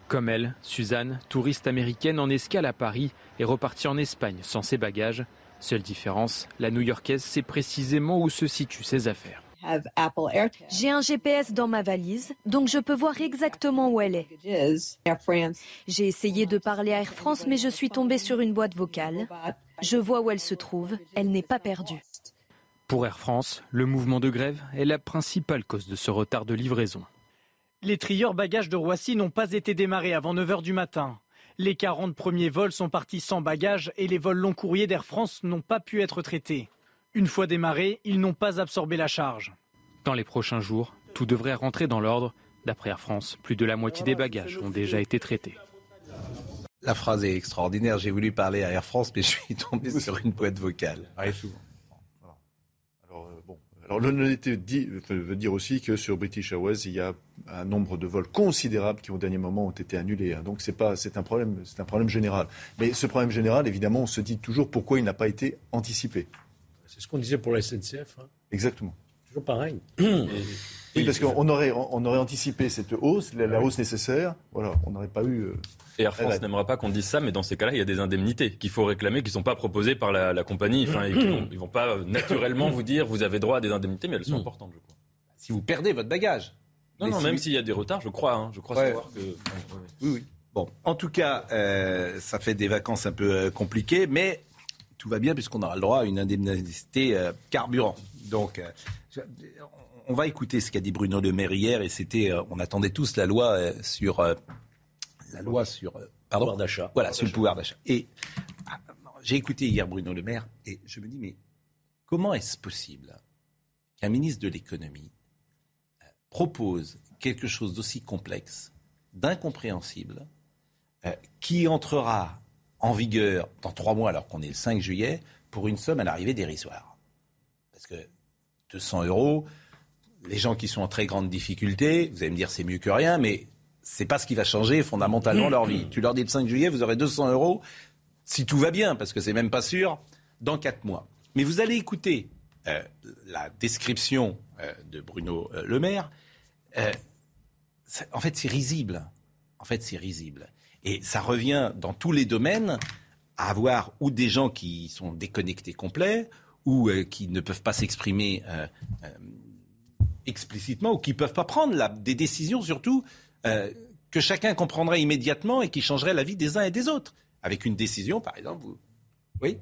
Comme elle, Suzanne, touriste américaine en escale à Paris, est repartie en Espagne sans ses bagages. Seule différence, la New-Yorkaise sait précisément où se situent ses affaires. J'ai un GPS dans ma valise, donc je peux voir exactement où elle est. J'ai essayé de parler à Air France, mais je suis tombée sur une boîte vocale. Je vois où elle se trouve, elle n'est pas perdue. Pour Air France, le mouvement de grève est la principale cause de ce retard de livraison. Les trieurs bagages de Roissy n'ont pas été démarrés avant 9h du matin. Les 40 premiers vols sont partis sans bagages et les vols long courriers d'Air France n'ont pas pu être traités. Une fois démarrés, ils n'ont pas absorbé la charge. Dans les prochains jours, tout devrait rentrer dans l'ordre. D'après Air France, plus de la moitié des bagages ont déjà été traités. La phrase est extraordinaire. J'ai voulu parler à Air France, mais je suis tombé sur une boîte vocale. souvent. Alors, euh, l'honnêteté dit- euh, veut dire aussi que sur British Airways, il y a un nombre de vols considérables qui au dernier moment ont été annulés. hein. Donc c'est pas, c'est un problème, c'est un problème général. Mais ce problème général, évidemment, on se dit toujours pourquoi il n'a pas été anticipé. C'est ce qu'on disait pour la SNCF. hein. Exactement. Toujours pareil. Oui, parce qu'on aurait, on aurait anticipé cette hausse, la, la hausse nécessaire. Voilà, on n'aurait pas eu. Et Air France Ouais. n'aimera pas qu'on dise ça, mais dans ces cas-là, il y a des indemnités qu'il faut réclamer, qui ne sont pas proposées par la, la compagnie. Enfin, ils vont, ils vont pas euh, naturellement vous dire vous avez droit à des indemnités, mais elles sont importantes, je crois. Si vous perdez votre bagage. Non, Mais non, si- même s'il y a des retards, je crois, hein, je crois Ouais. savoir que. Oui, oui. Bon, en tout cas, euh, ça fait des vacances un peu euh, compliquées, mais tout va bien puisqu'on aura le droit à une indemnité euh, carburant. Donc, euh, on va écouter ce qu'a dit Bruno Le Maire hier, et c'était, euh, on attendait tous la loi euh, sur euh, la loi sur euh, pardon Pouvoir d'achat. Voilà, sur le pouvoir d'achat. Et ah, j'ai écouté hier Bruno Le Maire, et je me dis mais comment est-ce possible qu'un ministre de l'économie euh, propose quelque chose d'aussi complexe, d'incompréhensible, euh, qui entrera en vigueur dans trois mois, alors qu'on est le 5 juillet, pour une somme à l'arrivée dérisoire? Parce que 200 euros, les gens qui sont en très grande difficulté, vous allez me dire c'est mieux que rien, mais c'est pas ce qui va changer fondamentalement leur vie. Tu leur dis le 5 juillet, vous aurez 200 euros, si tout va bien, parce que c'est même pas sûr, dans quatre mois. Mais vous allez écouter euh, la description euh, de Bruno euh, Le Maire. En fait, c'est risible. En fait, c'est risible. Et ça revient dans tous les domaines à avoir ou des gens qui sont déconnectés complets, ou qui ne peuvent pas s'exprimer explicitement, ou qui ne peuvent pas prendre la- des décisions surtout euh, que chacun comprendrait immédiatement et qui changeraient la vie des uns et des autres. Avec une décision, par exemple, vous... Oui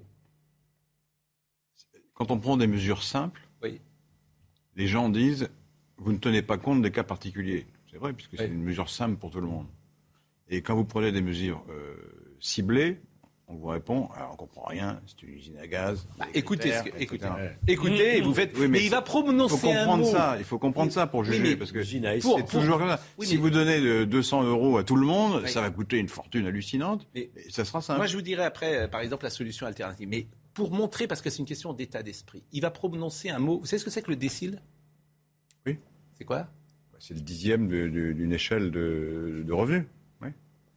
Quand on prend des mesures simples, Oui. les gens disent vous ne tenez pas compte des cas particuliers. C'est vrai, puisque c'est une mesure simple pour tout le monde. Et quand vous prenez des mesures euh, ciblées, On vous répond, alors on comprend rien, c'est une usine à gaz. Bah, écoutez, que- écoutez, écoutez, et vous faites. Oui, mais, il va prononcer Il faut comprendre un mot. ça. Il faut comprendre ça pour juger, mais parce que c'est. Pour- toujours comme ça. Oui, si mais- vous donnez de 200 euros à tout le monde, ça va coûter une fortune hallucinante. Mais- et ça sera simple. Moi, je vous dirais après, euh, par exemple, la solution alternative. Mais pour montrer, parce que c'est une question d'état d'esprit, il va prononcer un mot. Vous savez ce que c'est que le décile? Oui. C'est quoi? C'est le dixième d'une échelle de, de revenus.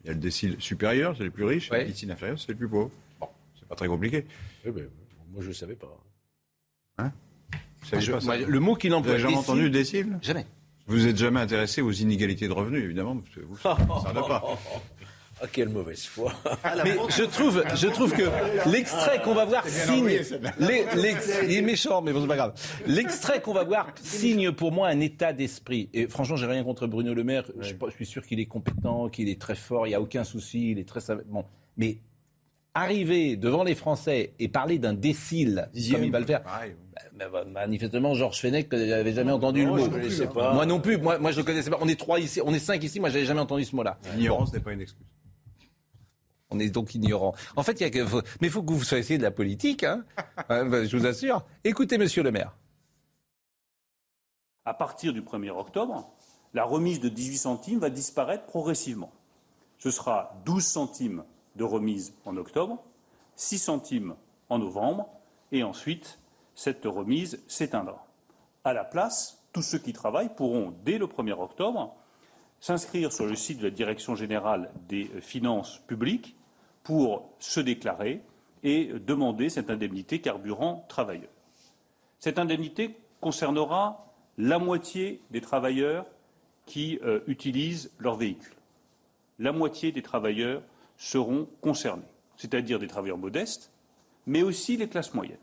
Il y a le décile supérieur, c'est les plus riches, et le décile inférieur, c'est les plus pauvres. Bon, c'est pas très compliqué. Oui, mais moi, je ne savais pas. Hein Vous savez Je- pas ça moi, le mot qu'il Vous emploie, avez jamais décile- entendu décile Jamais. Vous n'êtes jamais intéressé aux inégalités de revenus, évidemment, parce que vous, ça ne pas. Ah, quelle mauvaise foi. Mais je trouve, je trouve que l'extrait qu'on va voir signe. les- il est méchant, mais bon, c'est pas grave. L'extrait qu'on va voir signe pour moi un état d'esprit. Et franchement, j'ai rien contre Bruno Le Maire. Je, suis pas- je suis sûr qu'il est compétent, qu'il est très fort. Il n'y a aucun souci. Il est très bon. Mais arriver devant les Français et parler d'un décile, comme il va le faire. Pareil. bah, bah, manifestement, Georges Fenech n'avait jamais entendu Non, le mot. ne pas. Moi non plus. Moi, moi, je le connaissais pas. On est trois ici, on est cinq ici. Moi, j'avais jamais entendu ce mot-là. L'ignorance n'est pas une excuse. On est donc ignorant. En fait, il y a que, mais il faut que vous soyez de la politique, hein. Ouais, bah, je vous assure. Écoutez, Monsieur le Maire. À partir du 1er octobre, la remise de 18 centimes va disparaître progressivement. Ce sera 12 centimes de remise en octobre, 6 centimes en novembre, et ensuite, cette remise s'éteindra. À la place, tous ceux qui travaillent pourront, dès le 1er octobre, s'inscrire sur le site de la Direction générale des finances publiques pour se déclarer et demander cette indemnité carburant travailleur. Cette indemnité concernera la moitié des travailleurs qui euh, utilisent leur véhicule. La moitié des travailleurs seront concernés, c'est-à-dire des travailleurs modestes, mais aussi les classes moyennes.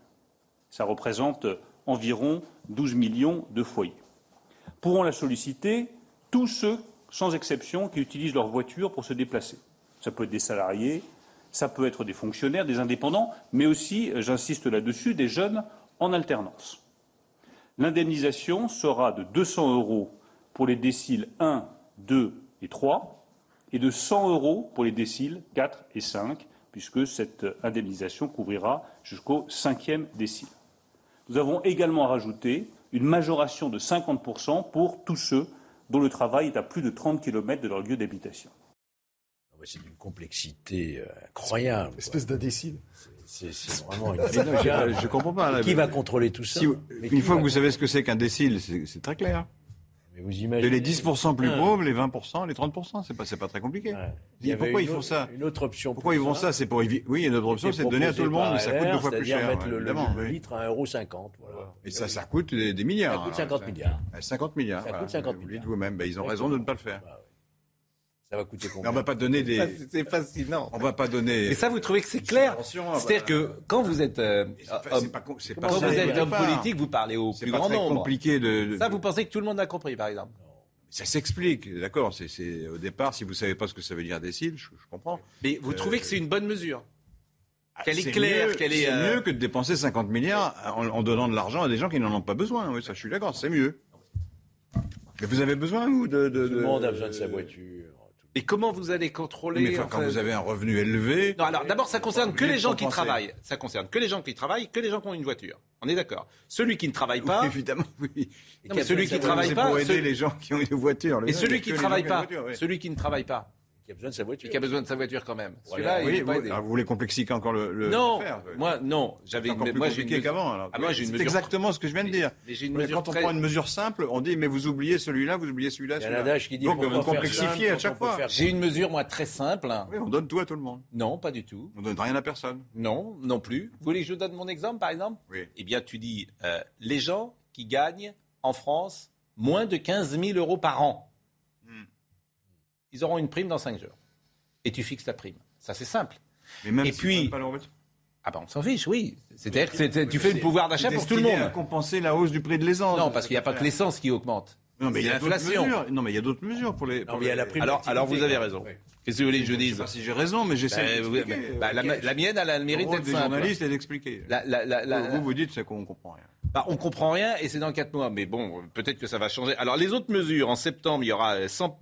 Ça représente euh, environ 12 millions de foyers. Pourront la solliciter tous ceux, sans exception, qui utilisent leur voiture pour se déplacer. Ça peut être des salariés, ça peut être des fonctionnaires, des indépendants, mais aussi, euh, j'insiste là-dessus, des jeunes en alternance. L'indemnisation sera de 200 euros pour les déciles 1, 2 et 3 et de 100 euros pour les déciles 4 et 5, puisque cette indemnisation couvrira jusqu'au cinquième décile. Nous avons également rajouté une majoration de 50% pour tous ceux dont le travail est à plus de 30 km de leur lieu d'habitation. C'est d'une complexité euh, incroyable. Espèce d'indécile. C'est vraiment une non, je, je comprends pas. là. Qui va contrôler tout ça? Si vous- Une fois que vous savez ce que c'est qu'un décile, c'est c'est très clair. Mais vous Et imaginez. les 10% plus Ah. pauvres, les 20%, les 30%, c'est pas, c'est pas très compliqué. Ouais. Pourquoi ils font autre- ça Une autre option. Pourquoi ils font ça C'est pour. Oui, une autre option, c'est de donner à tout le monde, mais ça coûte deux fois plus cher. mettre le, le- oui. litre à 1,50€. Voilà. Et ça, ça coûte des, des milliards. Ça coûte alors, 50 milliards. Euh, 50 milliards. Ça voilà. coûte 50 Vous milliards. dites vous-même. Ben, ils ont raison de ne pas le faire. Bah. Ça va coûter Mais combien on va pas donner des. C'est fascinant. On va pas donner. Et ça, vous trouvez que c'est clair C'est-à-dire bah, que quand vous êtes euh, homme, pas quand vous êtes homme politique, vous parlez au C'est plus pas grand très nombre. compliqué de. de- Ça, vous pensez que tout le monde a compris, par exemple Ça s'explique, d'accord. C'est, au départ, si vous savez pas ce que ça veut dire décile, je, je comprends. Mais vous Euh, trouvez que c'est une bonne mesure Qu'elle est claire, qu'elle est. C'est euh, mieux que de dépenser 50 milliards en, en donnant de l'argent à des gens qui n'en ont pas besoin. Oui, ça, je suis d'accord, c'est mieux. Mais vous avez besoin, vous, de. de- Tout le de- monde a besoin de sa voiture. Et comment vous allez contrôler Mais enfin, quand enfin, vous avez un revenu élevé. Non, alors d'abord, ça concerne que les gens qui travaillent. Ça concerne que les gens qui travaillent, que les gens qui ont une voiture. On est d'accord. Celui qui ne travaille pas. Oui, évidemment, oui. Non, mais celui qui travaille pas. pour aider ce- les gens qui ont une voiture. Le Et celui qui ne travaille pas. une voiture, oui. Celui qui ne travaille pas. Qui a besoin de sa Et voiture. qui a besoin de sa voiture quand même. Voilà. Celui-là, il Oui, est pas. Alors, vous voulez compliquer encore le, le Non, faire moi non, j'avais une- plus moi j'ai une qu'avant. alors. Ah, moi, j'ai une C'est mesure- exactement ce que je viens de dire. Mais j'ai une Mais mesure Quand on très- prend une mesure simple, on dit mais vous oubliez celui-là, vous oubliez celui-là. Il y a un celui-là. adage qui dit Donc on faire complexifie simple à chaque fois. J'ai une mesure moi très simple. Oui, on donne tout à tout le monde. Non, pas du tout. On donne rien à personne. Non, non plus. Vous voulez que je vous donne mon exemple par exemple Oui. Eh bien, tu dis euh, les gens qui gagnent en France moins de 15 000 euros par an. Ils auront une prime dans 5 jours. Et tu fixes ta prime. Ça, c'est simple. Mais même Et si puis- pas leur. Ah ben, on s'en fiche, oui. C'est-à-dire que tu fais le pouvoir d'achat pour tout le monde. à compenser la hausse du prix de l'essence. Non, parce qu'il n'y a pas que l'essence qui augmente. Non, mais il y a mesures. Non, mais il y a d'autres mesures pour les. Non, pour mais il y a les- la prime Alors, vous avez raison. Qu'est-ce que vous voulez que je Je sais dise pas si j'ai raison, mais j'essaie oui, bah, la, la mienne, elle a le mérite d'être simple. journalistes est d'expliquer. La- la- la- la- Vous, vous dites c'est qu'on comprend rien. Bah, on comprend rien et c'est dans 4 mois. Mais bon, peut-être que ça va changer. Alors, les autres mesures, en septembre, il y aura, euh, 100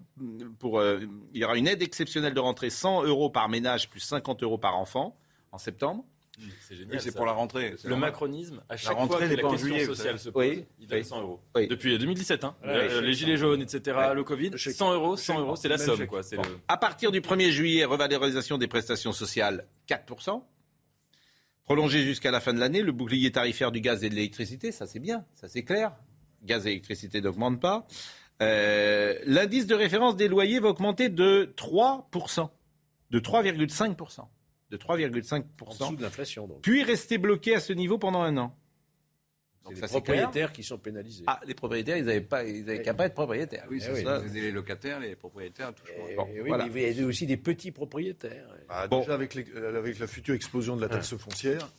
pour, euh, il y aura une aide exceptionnelle de rentrée 100 euros par ménage plus 50 euros par enfant. en septembre. C'est génial. Oui, c'est pour la rentrée. Le normal. macronisme, à La chaque rentrée fois que la question juillet, sociale se pose, Oui, il donne oui. 100 euros. Oui. Depuis 2017, hein. Ouais, Euh, oui. les gilets jaunes, etc., le Covid, Le chèque. 100 euros, Le 100 chèque. euros, c'est la somme, quoi. Le- À partir du 1er juillet, revalorisation des prestations sociales, 4%. Prolongé jusqu'à la fin de l'année, le bouclier tarifaire du gaz et de l'électricité, ça c'est bien, ça c'est clair. Gaz et électricité n'augmentent pas. Euh, L'indice de référence des loyers va augmenter de 3%, de 3,5%. De 3,5%. En dessous de l'inflation, donc. Puis rester bloqué à ce niveau pendant un an. Les clair. propriétaires qui sont pénalisés. Ah, les propriétaires, ils n'avaient pas, ils avaient qu'à pas être propriétaires. Oui, c'est Eh oui. ça. Vous les locataires, les propriétaires, moins. Et Bon, oui, voilà. mais il y a aussi des petits propriétaires. Bah, Bon. Déjà, avec, les- euh, avec la future explosion de la taxe foncière,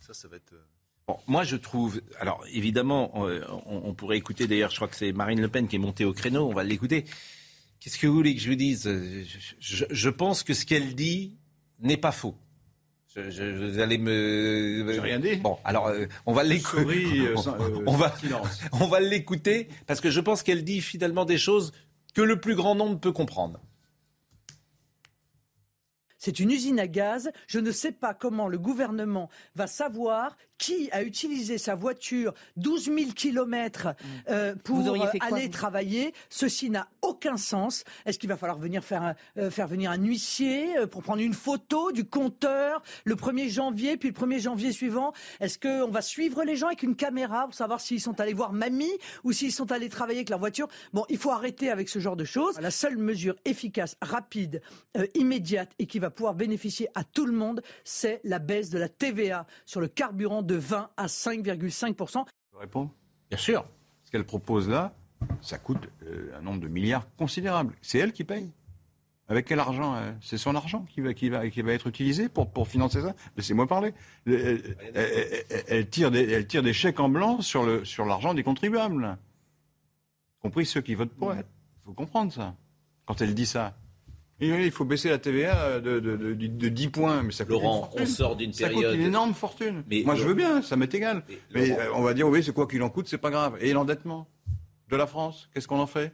ça, ça va être. euh, Bon, moi je trouve. Alors évidemment, on, on pourrait écouter. D'ailleurs, je crois que c'est Marine Le Pen qui est montée au créneau. On va l'écouter. Qu'est-ce que vous voulez que je vous dise? Je, je- je pense que ce qu'elle dit n'est pas faux. Je, je- vous allez me. J'ai rien dit. Bon, alors euh, on va l'écouter. Euh, euh, on va, on va l'écouter parce que je pense qu'elle dit finalement des choses que le plus grand nombre peut comprendre. C'est une usine à gaz. Je ne sais pas comment le gouvernement va savoir qui a utilisé sa voiture 12 000 kilomètres euh, pour auriez euh, quoi, aller vous travailler. Ceci n'a aucun sens. Est-ce qu'il va falloir venir faire, un- euh, faire venir un huissier euh, pour prendre une photo du compteur le 1er janvier, puis le 1er janvier suivant? Est-ce qu'on va suivre les gens avec une caméra pour savoir s'ils sont allés voir mamie ou s'ils sont allés travailler avec leur voiture? Bon, il faut arrêter avec ce genre de choses. La seule mesure efficace, rapide, immédiate et qui va pouvoir bénéficier à tout le monde, c'est la baisse de la TVA sur le carburant de 20 à 5,5 Je réponds Bien sûr. Ce qu'elle propose là, ça coûte euh, un nombre de milliards considérable. C'est elle qui paye. Avec quel argent euh, C'est son argent qui va, qui, va, qui va être utilisé pour, pour financer ça Laissez-moi parler. Le- Elle, elle- elle- elle tire des, elle tire des chèques en blanc sur le sur l'argent des contribuables, y compris ceux qui votent pour elle. Il faut comprendre ça. Quand elle dit ça. Il faut baisser la TVA de, de, de, de 10 points, mais ça coûte Laurent, une fortune. on sort d'une Ça période- coûte une énorme fortune. Mais Moi, je veux bien, ça m'est égal. Mais, Laurent- euh, on va dire, oui, c'est quoi qu'il en coûte, c'est pas grave. Et l'endettement de la France, qu'est-ce qu'on en fait?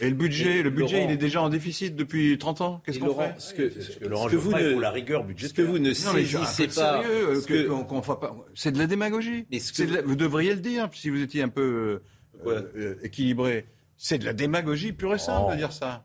Et le budget, Et le budget, Laurent- il est déjà en déficit depuis 30 ans. Qu'est-ce qu'on fait? ce que, ce que ce Laurent que vous ne, pour la rigueur ce budgétaire. que vous ne saisissez de pas, sérieux, euh, ce pas- C'est de la démagogie. Mais ce que- C'est de la- Vous devriez le dire si vous étiez un peu euh, euh, équilibré. C'est de la démagogie pure et simple Oh. de dire ça.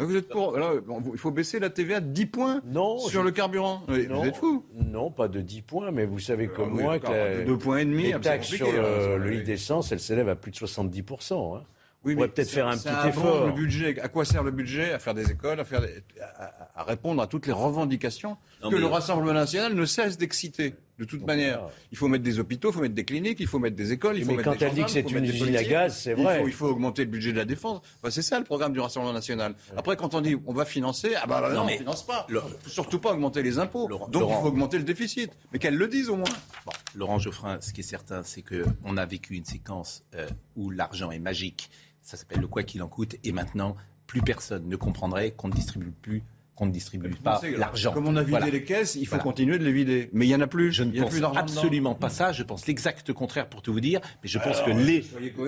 Ah, Vous êtes pour. alors, bon, il faut baisser la TVA de 10 points Non, sur je- le carburant. Non, Vous êtes fou. Non, pas de 10 points, mais vous savez comme oui, moi que la- de deux points et demi, les ah, c'est taxes sur le, hein, le litre d'essence, elles s'élèvent à plus de 70%. Hein. Oui, on pourrait mais peut-être faire un petit effort. Le budget, à quoi sert le budget? À faire des écoles, à, faire des- à, à- à répondre à toutes les revendications Non, que le Rassemblement national ne cesse d'exciter. De toute manière, il faut mettre des hôpitaux, il faut mettre des cliniques, il faut mettre des écoles, il faut Mais mettre quand des elle dit que c'est une usine à gaz, c'est Il vrai. faut, il faut augmenter le budget de la défense. Enfin, c'est ça le programme du Rassemblement national. Après, quand on dit on va financer, ah bah non, Non, mais- on finance pas. Faut surtout pas augmenter les impôts. Laurent- Donc il faut augmenter le déficit. Mais qu'elle le dise au moins. Bon, Laurent Geoffrin, ce qui est certain, c'est qu'on a vécu une séquence euh, où l'argent est magique. Ça s'appelle le quoi qu'il en coûte. Et maintenant, plus personne ne comprendrait qu'on ne distribue plus, qu'on ne distribue pas l'argent. Comme on a vidé Voilà. les caisses, il faut Voilà. continuer de les vider. Mais il y en a plus. Je ne il y a pense plus absolument pas ça. Je pense l'exact contraire pour tout vous dire. Mais je pense Alors, que les,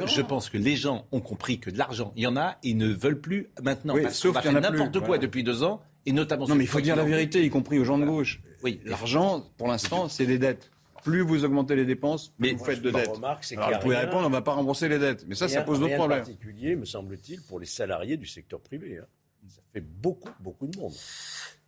je pense que les gens ont compris que de l'argent, il y en a et ne veulent plus maintenant. Oui, parce sauf qu'on a qu'il y fait en n'importe quoi voilà. depuis deux ans et notamment. Non, mais il faut dire la en vérité, y compris aux gens de gauche. Oui, L'argent, pour l'instant, c'est des dettes. Plus vous augmentez les dépenses, plus Mais vous faites de dettes. remarque, c'est Alors, vous pouvez rien- répondre, on ne va pas rembourser les dettes. Mais ça, ça pose d'autres problèmes. particulier, me semble-t-il, pour les salariés du secteur privé. hein. Fait beaucoup, beaucoup de monde.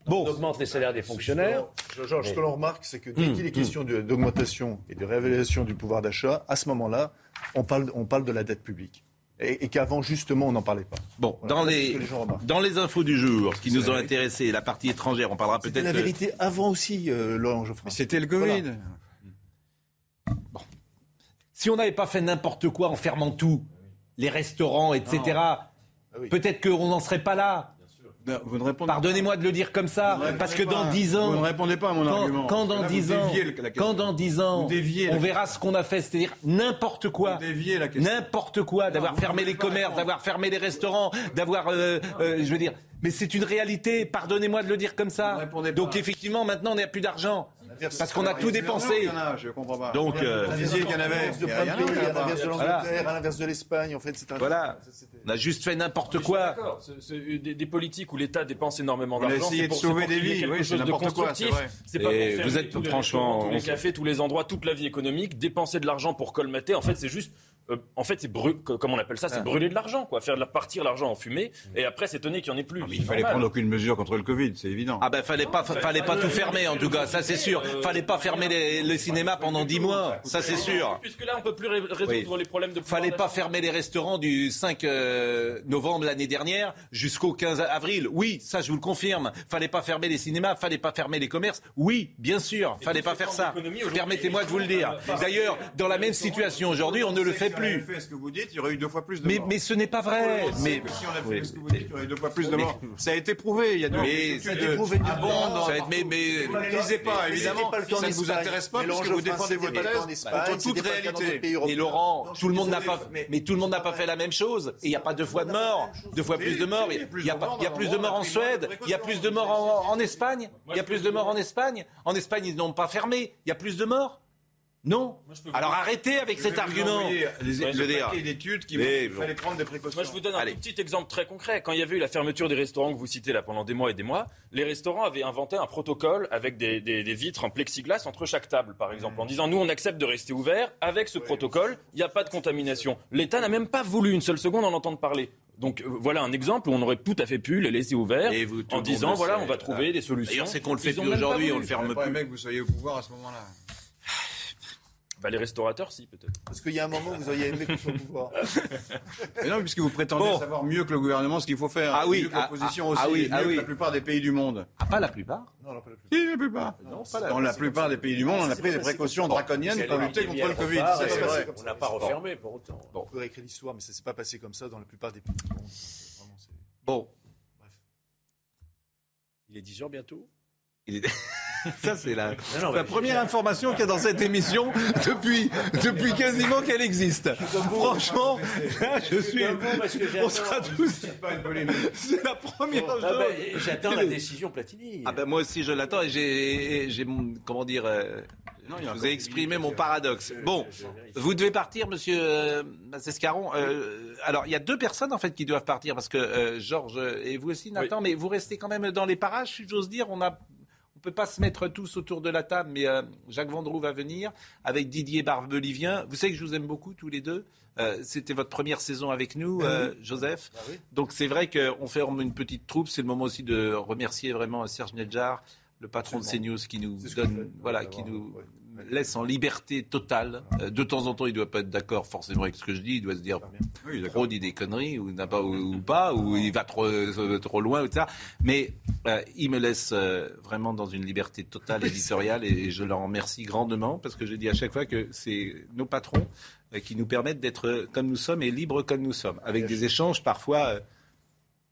On augmente les salaires des fonctionnaires. Georges, ce que l'on remarque, c'est que dès qu'il est question de- d'augmentation et de révélation du pouvoir d'achat, à ce moment-là, on parle, on parle de la dette publique. Et, et qu'avant, justement, on n'en parlait pas. Bon, Voilà, dans les, dans les infos du jour qui nous la ont vérité. intéressés, la partie étrangère, on parlera C'était peut-être. la euh, vérité avant aussi, euh, Laurent Geoffrin. C'était le Covid. Voilà. Si on n'avait pas fait n'importe quoi en fermant tout, les restaurants, etc., Ah peut-être qu'on n'en serait pas là. Non, Vous ne répondez Pardonnez-moi de le dire comme ça, parce que dans. 10 ans, Vous ne répondez pas à mon quand, argument. quand dans 10 ans, quand dans 10 ans, on verra ce qu'on a fait, c'est-à-dire n'importe quoi, la question. n'importe quoi, d'avoir fermé les commerces, d'avoir fermé les restaurants, d'avoir, euh, euh, je veux dire, mais c'est une réalité. Pardonnez-moi de le dire comme ça. Donc effectivement, maintenant, on n'a plus d'argent. Parce qu'on a tout dépensé. Il y en a, je comprends pas. Donc, euh, Vous disiez qu'il y en avait. De Il y plein en de a, pays, il y en a à l'inverse de pas. l'Angleterre, à l'inverse de l'Espagne, en fait, c'est un. Voilà. On a juste fait n'importe quoi. D'accord, c'est- c'est des, politiques où l'État dépense énormément On a d'argent. essayé c'est de pour- sauver des vies, oui, c'est n'importe quoi, c'est constructif. vrai. C'est pas vous êtes franchement- tous les on- cafés, tous les endroits, toute la vie économique, dépenser de l'argent pour colmater. En fait, c'est juste. Euh, en fait, c'est brû- co- comme on appelle ça, c'est Ah. brûler de l'argent, quoi. Faire partir l'argent en fumée, et après s'étonner qu'il n'y en ait plus. Mais C'est il fallait normal. prendre aucune mesure contre le Covid, c'est évident. Ah ben fallait pas, fallait pas tout fermer en tout cas, ça c'est sûr. Fallait pas fermer les, le cinéma pendant 10 mois, ça c'est sûr. Puisque là, on peut plus ré- résoudre Oui. les problèmes de. Fallait pas fermer les restaurants du 5 euh, novembre l'année dernière jusqu'au 15 avril. Oui, ça je vous le confirme. Fallait pas fermer les cinémas, fallait pas fermer les commerces. Oui, bien sûr, fallait pas faire ça. Permettez-moi de vous le dire. D'ailleurs, dans la même situation aujourd'hui, on ne le fait plus. fait ce que vous dites, il y aurait eu deux fois plus de Mais, morts. mais ce n'est pas vrai. Mais si on a fait Oui. ce que vous dites, il y aurait eu deux fois plus de morts. Ça a été prouvé. Il y a Mais ça a été prouvé mais- mais- Ne lisez pas, évidemment. Ça ne vous intéresse pas puisque vous défendez votre thèse Espagne, contre toute réalité. Mais. Laurent, tout le monde n'a pas, mais- tout le monde n'a pas fait la même chose. Et il n'y a pas deux fois de morts, deux fois plus de morts. Il y a, plus de morts en Suède, il y a plus de morts en Espagne, il y a plus de morts en Espagne. En Espagne, ils n'ont pas fermé. Il y a plus de morts. Non. Alors arrêtez avec cet argument. Les, veux le paquet d'études qui Mais bon. fallait prendre des précautions. Moi, je vous donne un tout petit exemple très concret. Quand il y avait eu la fermeture des restaurants que vous citez là pendant des mois et des mois, les restaurants avaient inventé un protocole avec des, des- des vitres en plexiglas entre chaque table, par exemple, en disant nous, on accepte de rester ouvert. Avec ce protocole, il n'y a pas de contamination. L'État n'a même pas voulu une seule seconde en entendre parler. Donc euh, voilà un exemple où on aurait tout à fait pu les laisser ouverts Et vous, tout en disant voilà on va trouver des solutions. D'ailleurs, c'est qu'on le fait plus pas aujourd'hui, on le ferme pas plus. aimé que vous soyez au pouvoir à ce moment-là. Bah, les restaurateurs si peut-être. Parce qu'il y a un moment où vous auriez aimé qu'on soit au pouvoir. Mais non, puisque vous prétendez Bon. savoir mieux que le gouvernement ce qu'il faut faire. Ah oui, mieux que ah, l'opposition ah, aussi, ah oui, mieux ah que oui. la plupart des pays du monde. Ah, pas la plupart. Non, non, pas le plus. Si, la plupart. Dans la plupart des pays du monde, on a pris des précautions draconiennes pour lutter contre le Covid. Ça, c'est vrai. On n'a pas refermé pour autant. Bon, on pourrait écrire l'histoire, mais ça ne s'est pas passé comme ça dans la plupart des pays du monde. Bon. Il est 10 heures bientôt? Il est- Ça, c'est la, non, la mais- première information qu'il y a dans cette émission depuis, depuis quasiment qu'elle existe. Franchement, là, je suis. On un sera tous. C'est la première Ah chose. ben, J'attends la décision Platini. Ah ben moi aussi je l'attends et j'ai, comment dire, euh, Non, je vous ai exprimé mon paradoxe. Bon, vous devez partir, Monsieur euh, Massescaron. Euh, alors il y a deux personnes en fait qui doivent partir parce que euh, Georges et vous aussi Nathan, mais vous restez quand même dans les parages, si j'ose dire. On a peut pas se mettre tous autour de la table, mais euh, Jacques Vendroux va venir avec Didier Barbelivien. Vous savez que je vous aime beaucoup tous les deux. Euh, C'était votre première saison avec nous, euh, Joseph. Donc c'est vrai qu'on fait une petite troupe. C'est le moment aussi de remercier vraiment Serge Nedjar, le patron de CNews, qui nous donne, voilà, qui nous ouais. Laisse en liberté totale. Euh, de temps en temps, il doit pas être d'accord forcément avec ce que je dis. Il doit se dire Oui, trop dit des conneries ou pas ou, ou pas ou il va trop euh, trop loin etc. Mais euh, il me laisse euh, vraiment dans une liberté totale éditoriale et je leur remercie grandement parce que je dis à chaque fois que c'est nos patrons euh, qui nous permettent d'être comme nous sommes et libres comme nous sommes avec des échanges parfois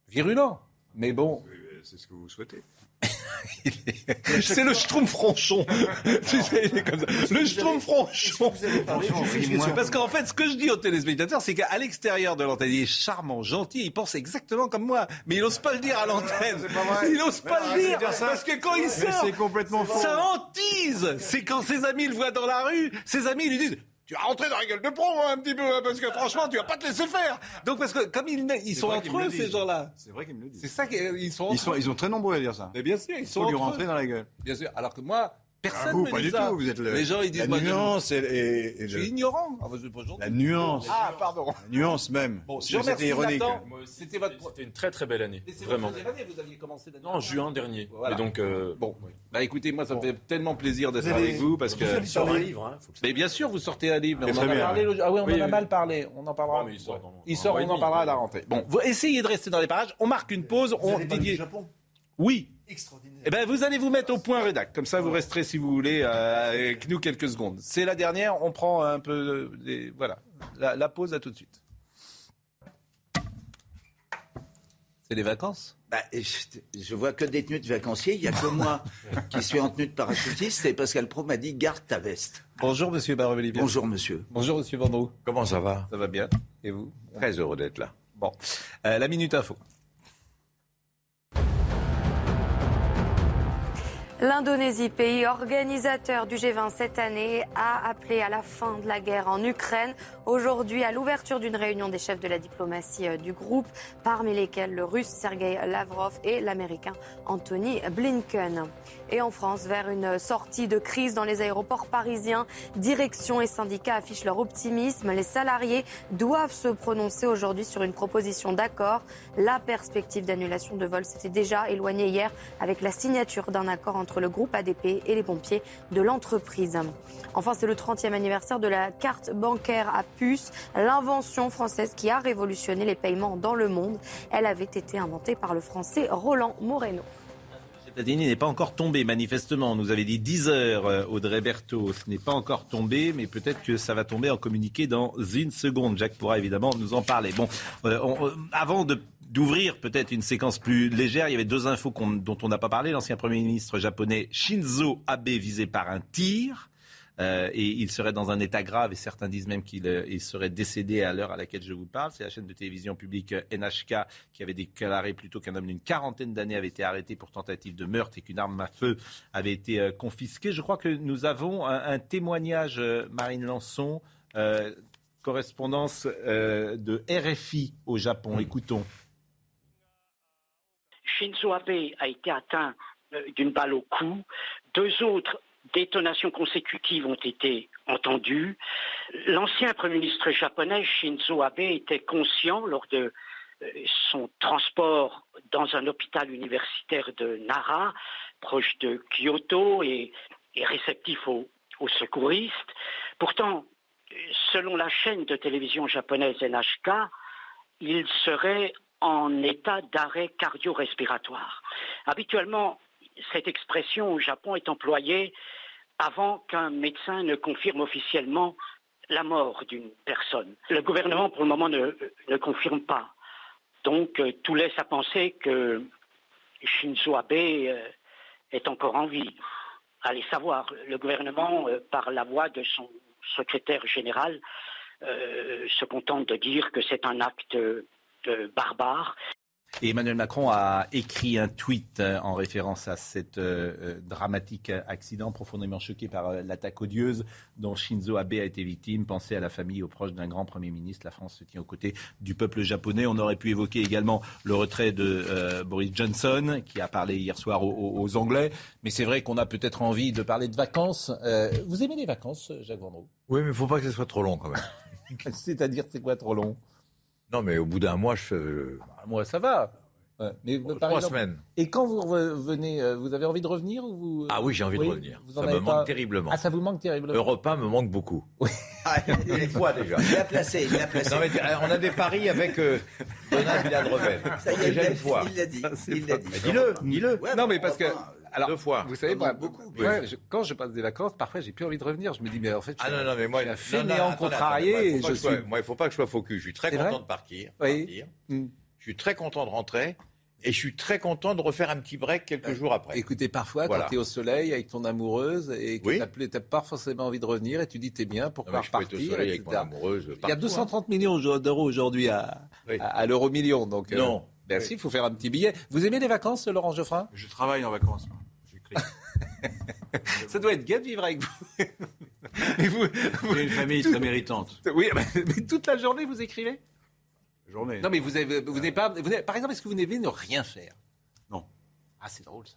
virulents. Mais bon, C'est ce que vous souhaitez. c'est le Schtroumpf Franchon. Tu sais, il est comme ça. Le Schtroumpf Franchon. Parce qu'en fait, ce que je dis aux téléspectateurs, c'est qu'à l'extérieur de l'antenne, il est charmant, gentil, il pense exactement comme moi. Mais il n'ose pas le dire à l'antenne. Il n'ose pas le dire. Parce que quand il sort, c'est complètement faux. ça hantise. C'est quand ses amis le voient dans la rue, ses amis lui disent tu vas rentrer dans la gueule de pro hein, un petit peu, hein, parce que franchement, tu vas pas te laisser faire. Donc, parce que comme ils, ils sont entre eux, ces gens-là. C'est vrai qu'ils me le disent. C'est ça qu'ils sont Ils sont, ils sont très nombreux à dire ça. Mais bien sûr, ils Il sont faut lui entre eux. rentrer dans la gueule. Bien sûr. Alors que moi, personne Ah, vous, me pas dit du ça. tout. Vous êtes le, Les gens, ils disent la nuance et, et- et Je le- suis ignorant. Ah, la nuance. Ah, pardon. La nuance même. Bon, C'était ironique. Nathan. Moi aussi, C'était votre. C'était une très très belle année, vraiment. votre année, vous aviez commencé l'année Non, en juin dernier. Voilà. Et donc euh, Bon, bah écoutez, moi ça me fait tellement plaisir d'être Vous avec vous parce que. Il sort un livre. Hein, faut que Mais bien sûr, vous sortez un livre. mais on en a parlé. Ah oui, on Oui, en a mal parlé. On en parlera. Non, mais il sort dans- Il sort, on en parlera à la rentrée. Bon, vous essayez de rester dans les parages. On marque une pause. Vous On. Japon? Oui. Extraordinaire. Eh ben, vous allez vous mettre au point rédac. Comme ça, vous resterez, si vous voulez, euh, avec nous quelques secondes. C'est la dernière. On prend un peu. des- Voilà. La, la pause, à tout de suite. C'est les vacances? Bah, je, je vois que des tenues de vacanciers. Il n'y a que moi qui suis en tenue de parachutiste. Et Pascal Pro m'a dit garde ta veste. Bonjour, monsieur Barbelivien. Bonjour, monsieur. Bonjour, monsieur Vendroux. Comment ça va? Ça va bien Et vous? Très heureux d'être là. Bon. Euh, la Minute Info. L'Indonésie, pays organisateur du G20 cette année, a appelé à la fin de la guerre en Ukraine. Aujourd'hui, à l'ouverture d'une réunion des chefs de la diplomatie euh, du groupe, parmi lesquels le russe Sergei Lavrov et l'américain Anthony Blinken. Et en France, vers une sortie de crise dans les aéroports parisiens, direction et syndicats affichent leur optimisme. Les salariés doivent se prononcer aujourd'hui sur une proposition d'accord. La perspective d'annulation de vol s'était déjà éloignée hier avec la signature d'un accord entre le groupe ADP et les pompiers de l'entreprise. Enfin, c'est le 30e anniversaire de la carte bancaire à puce, l'invention française qui a révolutionné les paiements dans le monde. Elle avait été inventée par le français Roland Moreno. Platini n'est pas encore tombé, manifestement. On nous avait dit 10 heures, euh, Audrey Berthaud. Ce n'est pas encore tombé, mais peut-être que ça va tomber en communiqué dans une seconde. Jacques pourra évidemment nous en parler. Bon, euh, on, euh, avant de d'ouvrir peut-être une séquence plus légère. Il y avait deux infos dont on n'a pas parlé. L'ancien Premier ministre japonais Shinzo Abe visé par un tir. Euh, et il serait dans un état grave et certains disent même qu'il euh, serait décédé à l'heure à laquelle je vous parle. C'est la chaîne de télévision publique euh, NHK qui avait déclaré plutôt qu'un homme d'une quarantaine d'années avait été arrêté pour tentative de meurtre et qu'une arme à feu avait été confisquée. Je crois que nous avons un, témoignage, Marine Lançon, correspondance de RFI au Japon. Écoutons. Shinzo Abe a été atteint d'une balle au cou. Deux autres détonations consécutives ont été entendues. L'ancien Premier ministre japonais Shinzo Abe était conscient lors de euh, son transport dans un hôpital universitaire de Nara, proche de Kyoto, et, réceptif aux, secouristes. Pourtant, selon la chaîne de télévision japonaise NHK, il serait en état d'arrêt cardio-respiratoire. Habituellement, cette expression au Japon est employée avant qu'un médecin ne confirme officiellement la mort d'une personne. Le gouvernement, pour le moment, ne, confirme pas. Donc, euh, tout laisse à penser que Shinzo Abe euh, est encore en vie. Allez savoir, le gouvernement, euh, par la voix de son secrétaire général, se contente de dire que c'est un acte barbare et Emmanuel Macron a écrit un tweet euh, en référence à cet euh, euh, dramatique accident, profondément choqué par l'attaque odieuse dont Shinzo Abe a été victime. Pensez à la famille, et aux proches d'un grand Premier ministre. La France se tient aux côtés du peuple japonais. On aurait pu évoquer également le retrait de Boris Johnson, qui a parlé hier soir aux, Anglais. Mais c'est vrai qu'on a peut-être envie de parler de vacances. vous aimez les vacances, Jacques Vendroux? Oui, mais il ne faut pas que ce soit trop long quand même. C'est-à-dire, c'est quoi trop long? Non, mais au bout d'un mois, je fais. Euh, moi, ça va. Mais, Trois semaines. Et quand vous revenez, euh, vous avez envie de revenir ou vous... Ah oui, j'ai envie de revenir. ça me manque terriblement. Ah, ça vous manque terriblement. Europe 1 me manque beaucoup. Oui. Ah, une fois déjà. Il a placé, il a placé. Non, mais, euh, on a des paris avec euh, Donald Villadrevel. Ça y est, déjà une fois. Il l'a dit. Il l'a dit. Dis-le, dis-le. non, mais parce que. Alors, deux fois. Vous savez, moi, beaucoup. quand je passe des vacances, parfois, j'ai plus envie de revenir. Je me dis, mais en fait, je ah non, non, mais moi, suis un fainéant contrarié. Moi, il faut pas que je sois focus. Je suis très content de partir. Oui. Hmm. Je suis très content de rentrer. Et je suis très content de refaire un petit break quelques euh, jours après. Écoutez, parfois, quand tu es au soleil avec ton amoureuse et que tu n'as pas forcément envie de revenir et tu dis t'es bien pour pouvoir partir. Être au soleil avec mon amoureuse, Il y a 230 hein. millions d'euros aujourd'hui à, à, l'euro million. Donc, euh, non. merci, il faut faire un petit billet. Vous aimez les vacances, Laurent Geoffrin? Je travaille en vacances. Ça doit être gai de vivre avec vous. vous, une famille très méritante. Oui, mais toute la journée, vous écrivez? Journée. Non, mais vous avez, vous n'avez pas. Vous par exemple, est-ce que vous n'avez ne rien faire? Non. Ah, c'est drôle ça.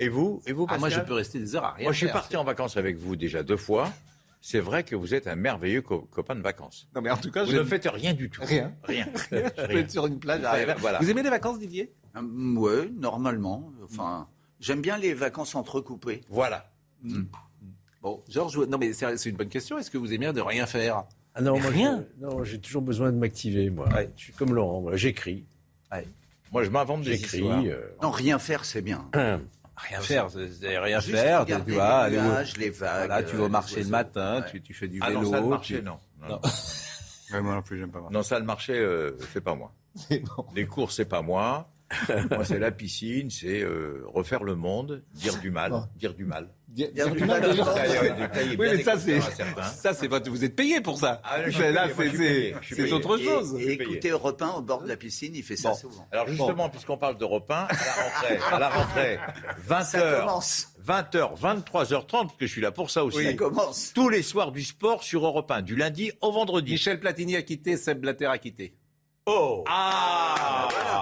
Et vous, et vous ah, Moi, je peux rester des heures à rien Moi, je suis parti en vacances avec vous déjà deux fois. C'est vrai que vous êtes un merveilleux copain de vacances. Non, mais en tout cas, vous je ne faites rien du tout. Rien. Rien. je peux être sur une plage. Voilà. Vous aimez les vacances, Didier? Euh, Oui, normalement. Enfin, j'aime bien les vacances entrecoupées. Voilà. Mm. Bon, Georges, non, mais c'est une bonne question. Est-ce que vous aimez de rien faire? Ah non, moi, rien. Non, j'ai toujours besoin de m'activer, moi. Je suis comme Laurent, j'écris. Moi, je m'invente, j'écris. Euh... Non, rien faire, c'est bien. Rien faire, c'est rien faire. Tu vois, les nuages, les vagues. Là, tu vas au marché le matin, tu, tu, fais du vélo. Ah non, ça, le marché, non. non. moi non plus, j'aime pas. Non, ça, le marché, euh, c'est pas moi. Bon. Les cours, c'est pas moi. Moi, c'est la piscine, c'est euh, refaire le monde, dire du mal, dire du mal. Dire du mal des gens. Oui, mais ça, c'est, ça, c'est votre, vous êtes payé pour ça. Ah, là, c'est, autre chose. Et, écoutez Europe 1 au bord de la piscine, il fait ça Bon. souvent. Alors justement, puisqu'on parle d'Europe 1, à la rentrée, à la rentrée, 20h, Ça commence. 20h, 23h30, parce que je suis là pour ça aussi. Ça commence. Tous les soirs du sport sur Europe 1, du lundi au vendredi. Michel Platini a quitté, Seb Blatter a quitté. Oh Ah Pas-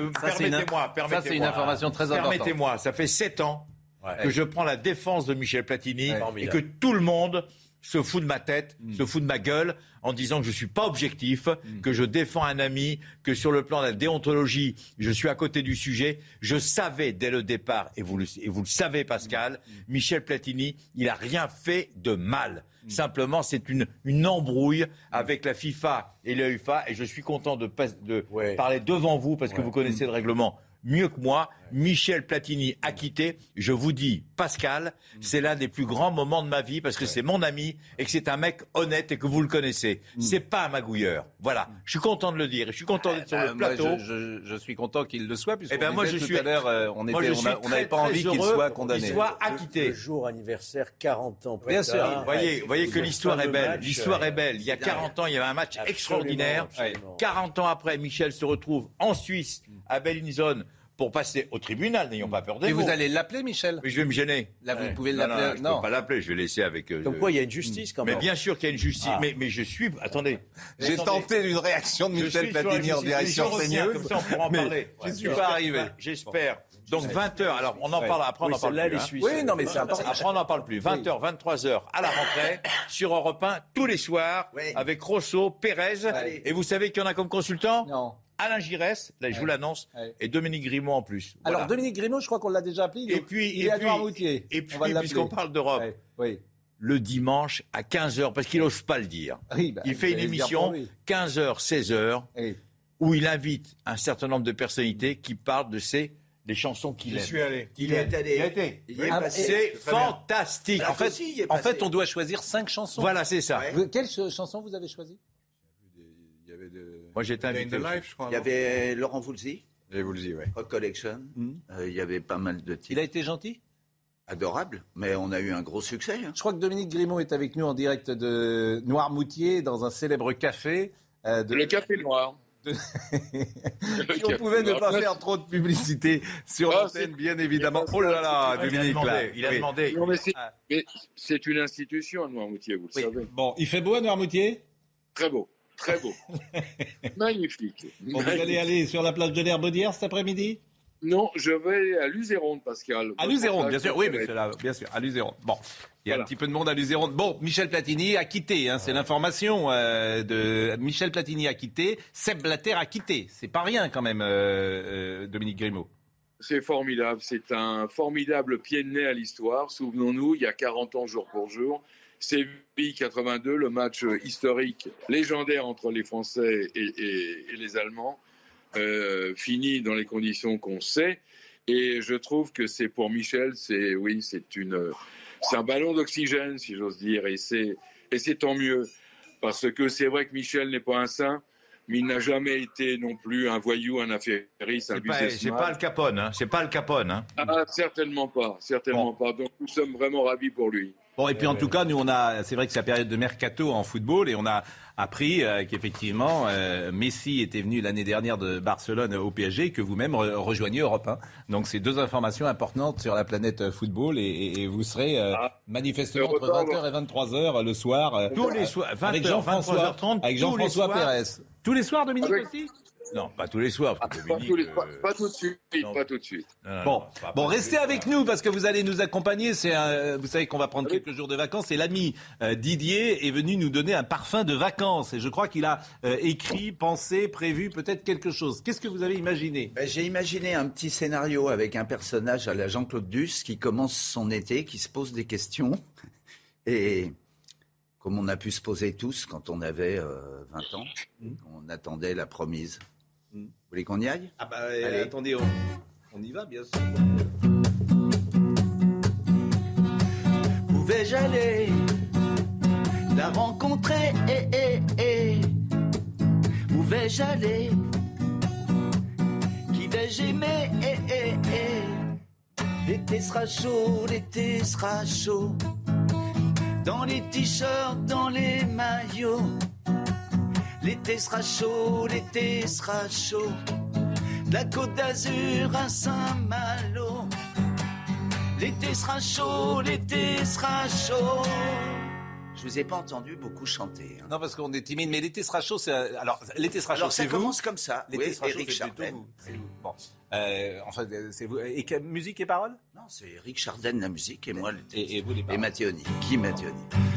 euh, Permettez-moi, ça, permettez-moi. c'est une information très importante. Permettez-moi, ça fait 7 ans Ouais. que je prends la défense de Michel Platini Ouais. et que tout le monde se fout de ma tête, se fout de ma gueule en disant que je suis pas objectif, que je défends un ami, que sur le plan de la déontologie, je suis à côté du sujet. Je savais dès le départ, et vous le, et vous le savez Pascal, Michel Platini, il a rien fait de mal. Simplement, c'est une, une embrouille avec la FIFA et l'UEFA, et je suis content de, pas- de parler devant vous parce que vous connaissez le règlement mieux que moi. Michel Platini a quitté. Je vous dis, Pascal, c'est l'un des plus grands moments de ma vie parce que c'est mon ami et que c'est un mec honnête et que vous le connaissez. C'est pas un magouilleur. Voilà. Je suis content de le dire. et Je suis content d'être sur le moi, plateau. je, je- je suis content qu'il le soit, puisque Eh ben, moi, je tout suis- à l'heure, euh, on n'avait très, pas envie qu'il soit qu'il condamné. soit Le acquitté. jour anniversaire, 40 ans plus Bien sûr. Vous voyez, voyez que l'histoire est belle. L'histoire euh, est belle. Il y a c'est 40 ans, il y avait un match Absolument, extraordinaire. absolument. 40 ans après, Michel se retrouve en Suisse, à Bellinzone, pour passer au tribunal. N'ayons pas peur des Et mots. vous allez l'appeler, Michel Mais je vais me gêner. Là, vous Ouais. pouvez Non, l'appeler. Non, je ne peux pas l'appeler. Je vais laisser avec. euh, Comme quoi, il y a une justice quand Mais même. bien sûr qu'il y a une justice. Ah. Mais, mais je suis. Attendez. J'ai Attendez. tenté une réaction de Je Michel suis sur la Platini en justice. direction Je CNews. Comme ça, on pourra en mais parler. Je suis J'espère- pas arrivé. J'espère. Donc 20h. Alors, on en parle. Après, on Oui, en parle plus. hein. Oui, non, mais c'est important. Après, on n'en parle plus. 20h, 23h à la rentrée sur Europe 1 tous les soirs Oui. avec Rousseau, Pérez. Allez. Et vous savez qu'il y en a comme consultant? Non. Alain Giresse, là je vous l'annonce, Ouais. et Dominique Grimaud en plus. Voilà. Alors, Dominique Grimaud, je crois qu'on l'a déjà appelé. il est- et puis, il et est à puis, Noirmoutier. et On puis puisqu'on parle d'Europe, Ouais, Oui. le dimanche à 15h, parce qu'il n'ose pas le dire, Oui, bah, il fait une émission pour lui. 15h, 16h, Oui. où il invite un certain nombre de personnalités qui parlent de ses des chansons qu'il aime. allé. Il est allé. Il y a été. Il y est Ah, passé. C'est fantastique. Là En fait, En fait, on doit choisir cinq chansons. voilà, c'est ça. Ouais. Quelle ch- chanson vous avez choisi Il y avait de... Moi, j'ai été Day in invité. the aussi. Life, je crois. Il y avait Laurent Voulzy, Et vous le dites, ouais. Rock Collection. Mhm. Euh, il y avait pas mal de Il titres a été gentil? Adorables, mais on a eu un gros succès. hein. Je crois que Dominique Grimaud est avec nous en direct de Noirmoutier, dans un célèbre café. euh, de- Le café noir. de- si on pouvait ne pas faire trop de publicité sur Ah, l'antenne, bien évidemment. Oh là là, Il a Dominique, là. demandé. Il a Oui. demandé. Non, mais c'est- Ah. c'est une institution à Noirmoutier, vous le Oui. savez. Bon, il fait beau à Noirmoutier? Très beau, très beau. Magnifique. Bon, Vous allez aller sur la plage de l'Herbaudière cet après-midi? Non, je vais à Luzéronde, Pascal. À Luzéronde, bien sûr. Oui, mais c'est là, bien sûr, à Luzéronde. Bon, il y a Voilà. un petit peu de monde à Luzéronde. Bon, Michel Platini a quitté, hein, c'est l'information euh, de Michel Platini a quitté, Seb Blatter a quitté. C'est pas rien quand même, euh, euh, Dominique Grimaud. C'est formidable. C'est un formidable pied de nez à l'histoire. Souvenons-nous, il y a 40 ans jour pour jour, Séville 82, le match historique, légendaire entre les Français et, et- et les Allemands, euh, fini dans les conditions qu'on sait. Et je trouve que c'est pour Michel, c'est oui, c'est une, c'est un ballon d'oxygène, si j'ose dire, et c'est et c'est tant mieux parce que c'est vrai que Michel n'est pas un saint, mais il n'a jamais été non plus un voyou, un affairiste, un C'est pas, pas le Capone, hein. C'est pas le Capone, hein. Ah, certainement pas, certainement pas. Donc nous sommes vraiment ravis pour lui. Bon, et puis en tout cas, nous, on a, c'est vrai que c'est la période de mercato en football et on a appris euh, qu'effectivement, euh, Messi était venu l'année dernière de Barcelone au PSG et que vous-même re- rejoignez Europe 1. Donc, c'est deux informations importantes sur la planète euh, football et, et- et vous serez euh, manifestement entre Europe 1, 20h et 23h le soir. euh, Tous les euh, soirs, avec 20h, Jean-François 23h30, avec Jean-François. Pérez. Tous les soirs, Dominique Avec- aussi Non, pas tous les soirs. Pas, tous les- euh, pas- pas tout de suite, non. pas tout de suite. non, non, Bon, non, pas- bon, pas restez avec nous parce que vous allez nous accompagner. C'est un- vous savez qu'on va prendre quelques jours de vacances et l'ami euh, Didier est venu nous donner un parfum de vacances et je crois qu'il a euh, écrit, pensé, prévu peut-être quelque chose. Qu'est-ce que vous avez imaginé? Ben, J'ai imaginé un petit scénario avec un personnage à la Jean-Claude Duss qui commence son été, qui se pose des questions. Et comme on a pu se poser tous quand on avait euh, 20 ans, on attendait la promise. Vous voulez qu'on y aille? Ah bah Allez. attendez, on, on y va bien sûr. Pouvais-je aller la rencontrer eh, eh, eh. Où vais-je aller Qui. Eh, eh, eh. L'été sera chaud, l'été sera chaud. Dans les t-shirts, dans les maillots. L'été sera chaud, l'été sera chaud. La côte d'Azur à Saint-Malo. L'été sera chaud, l'été sera chaud. Je vous ai pas entendu beaucoup chanter. hein. Non, parce qu'on est timide, mais l'été sera chaud. c'est- Alors, l'été sera chaud, ça c'est vous. commence comme ça. L'été Oui, sera chaud, c'est vous. C'est vous. Bon. Euh, enfin, euh, c'est vous. Et que- musique et paroles? Non, c'est Eric Chardin la musique et moi le texte. Et, vous les Et Mathioni. Qui Mathioni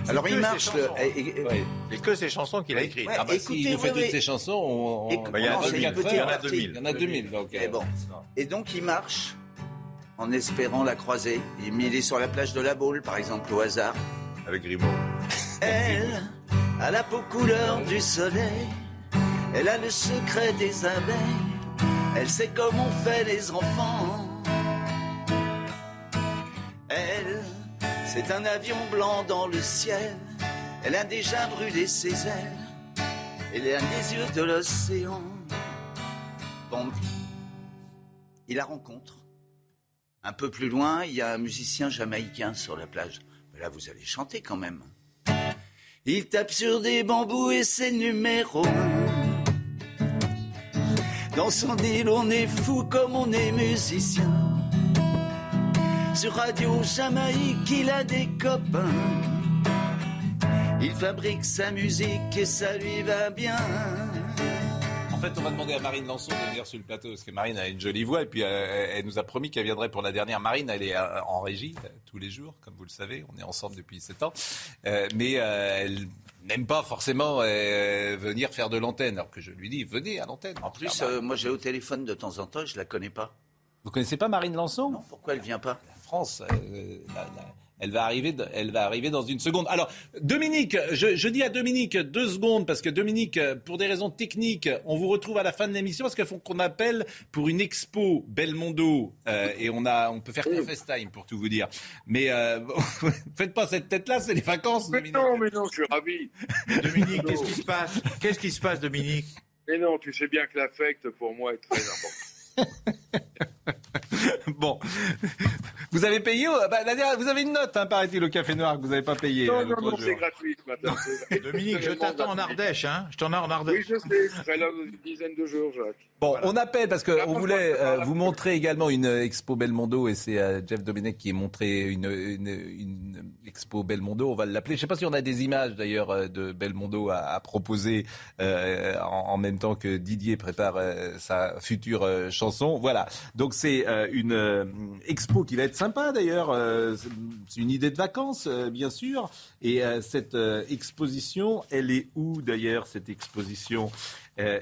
Alors il marche. Le... et- et- Ouais. C'est que ces chansons qu'il a écrites. ouais, Ah bah, écoutez, s'il nous fait toutes ces chansons, on, on- Bah, il y en a on- non, c'est 2000. une petite Il y en a partie. 2000. Il y en a 2000. Donc, Et euh, bon. Et donc il marche en espérant la croiser. Il il est sur la plage de la Baule, par exemple, au hasard. Elle a la peau couleur du soleil. Elle a le secret des abeilles. Elle sait comment on fait les enfants. Elle, c'est un avion blanc dans le ciel. Elle a déjà brûlé ses ailes. Elle a les yeux de l'océan. Bon, il la rencontre. Un peu plus loin, il y a un musicien jamaïcain sur la plage. Là, vous allez chanter quand même. Il tape sur des bambous et c'est numéro un. Dans son île, on est fou comme on est musicien. Sur Radio Jamaïque, il a des copains. Il fabrique sa musique et ça lui va bien. En fait, on va demander à Marine Lançon de venir sur le plateau, parce que Marine a une jolie voix, et puis euh, elle nous a promis qu'elle viendrait pour la dernière. Marine, elle est euh, en régie euh, tous les jours, comme vous le savez, on est ensemble depuis 7 ans, mais elle n'aime pas forcément venir faire de l'antenne, alors que je lui dis, venez à l'antenne. En plus, moi j'ai au téléphone de temps en temps, je la connais pas. Vous connaissez pas Marine Lançon? Non, pourquoi elle vient pas? France, la- la- elle va arriver, elle va arriver dans une seconde. Alors, Dominique, je, je dis à Dominique deux secondes parce que Dominique, pour des raisons techniques, on vous retrouve à la fin de l'émission parce qu'il faut qu'on appelle pour une expo Belmondo euh, et on a, on peut faire qu'un FaceTime pour tout vous dire. Mais euh, faites pas cette tête-là, c'est les vacances. Mais Dominique. non, mais non, je suis ravi. Dominique, qu'est-ce qui se passe? Qu'est-ce qui se passe, Dominique? Mais non, tu sais bien que l'affect, pour moi, est très important. Bon, vous avez payé bah, dernière- Vous avez une note, hein, paraît-il, au Café Noir que vous n'avez pas payé. Non, euh, non, non, c'est gratuit ce matin. c'est- Dominique, je t'attends en. Ardèche, hein Je t'en ai en Oui, Ardèche. je sais, je serai là dans une dizaine de jours, Jacques. Bon, on appelle parce qu'on voulait euh, vous montrer également une expo Belmondo et c'est euh, Jeff Domenech qui est montré une, une, une expo Belmondo, on va l'appeler. Je ne sais pas si on a des images d'ailleurs euh, de Belmondo à, à proposer euh, en, en même temps que Didier prépare euh, sa future euh, chanson. Voilà, donc c'est euh, une euh, expo qui va être sympa d'ailleurs. euh, c'est- une idée de vacances, bien sûr. Et cette exposition, elle est où d'ailleurs cette exposition?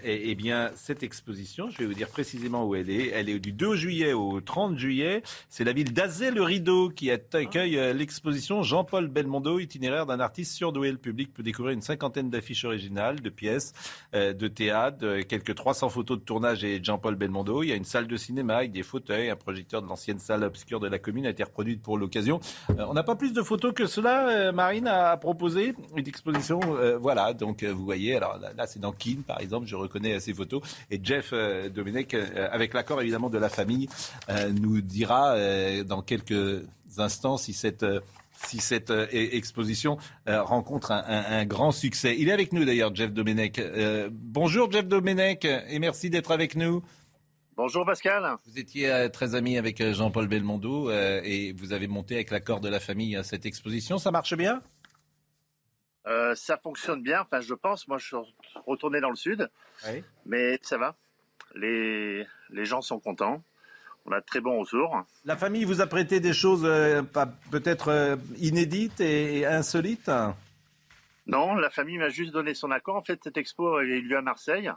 Eh, eh bien, cette exposition, je vais vous dire précisément où elle est. Elle est du 2 juillet au 30 juillet. C'est la ville d'Azay-le-Rideau qui accueille euh, l'exposition Jean-Paul Belmondo, itinéraire d'un artiste surdoué. Le public peut découvrir une cinquantaine d'affiches originales, de pièces, euh, de théâtre, quelques 300 photos de tournage et Jean-Paul Belmondo. Il y a une salle de cinéma avec des fauteuils, un projecteur de l'ancienne salle obscure de la commune a été reproduite pour l'occasion. Euh, on n'a pas plus de photos que cela. euh, Marine a proposé une exposition. euh, voilà, donc euh, vous voyez, alors là, c'est dans Keene par exemple, je reconnais euh, ces photos. Et Jeff euh, Domenech, euh, avec l'accord évidemment de la famille, euh, nous dira euh, dans quelques instants si cette si cette euh, e- exposition euh, rencontre un, un- un grand succès. Il est avec nous d'ailleurs, Jeff Domenech. Euh, bonjour Jeff Domenech et merci d'être avec nous. Bonjour Pascal. Vous étiez très ami avec Jean-Paul Belmondo et vous avez monté avec l'accord de la famille cette exposition. Ça marche bien? Euh, ça fonctionne bien, enfin je pense. Moi je suis retourné dans le sud, Oui. mais ça va. Les, les gens sont contents. On a de très bons retours. La famille vous a prêté des choses euh, peut-être euh, inédites et, et insolites Non, la famille m'a juste donné son accord. En fait, cette expo avait eu lieu à Marseille.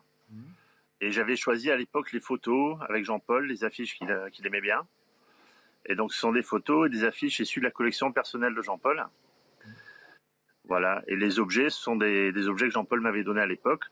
Et j'avais choisi à l'époque les photos avec Jean-Paul, les affiches qu'il qu'il aimait bien. Et donc ce sont des photos et des affiches issues de la collection personnelle de Jean-Paul. Voilà. Et les objets, ce sont des, des objets que Jean-Paul m'avait donnés à l'époque.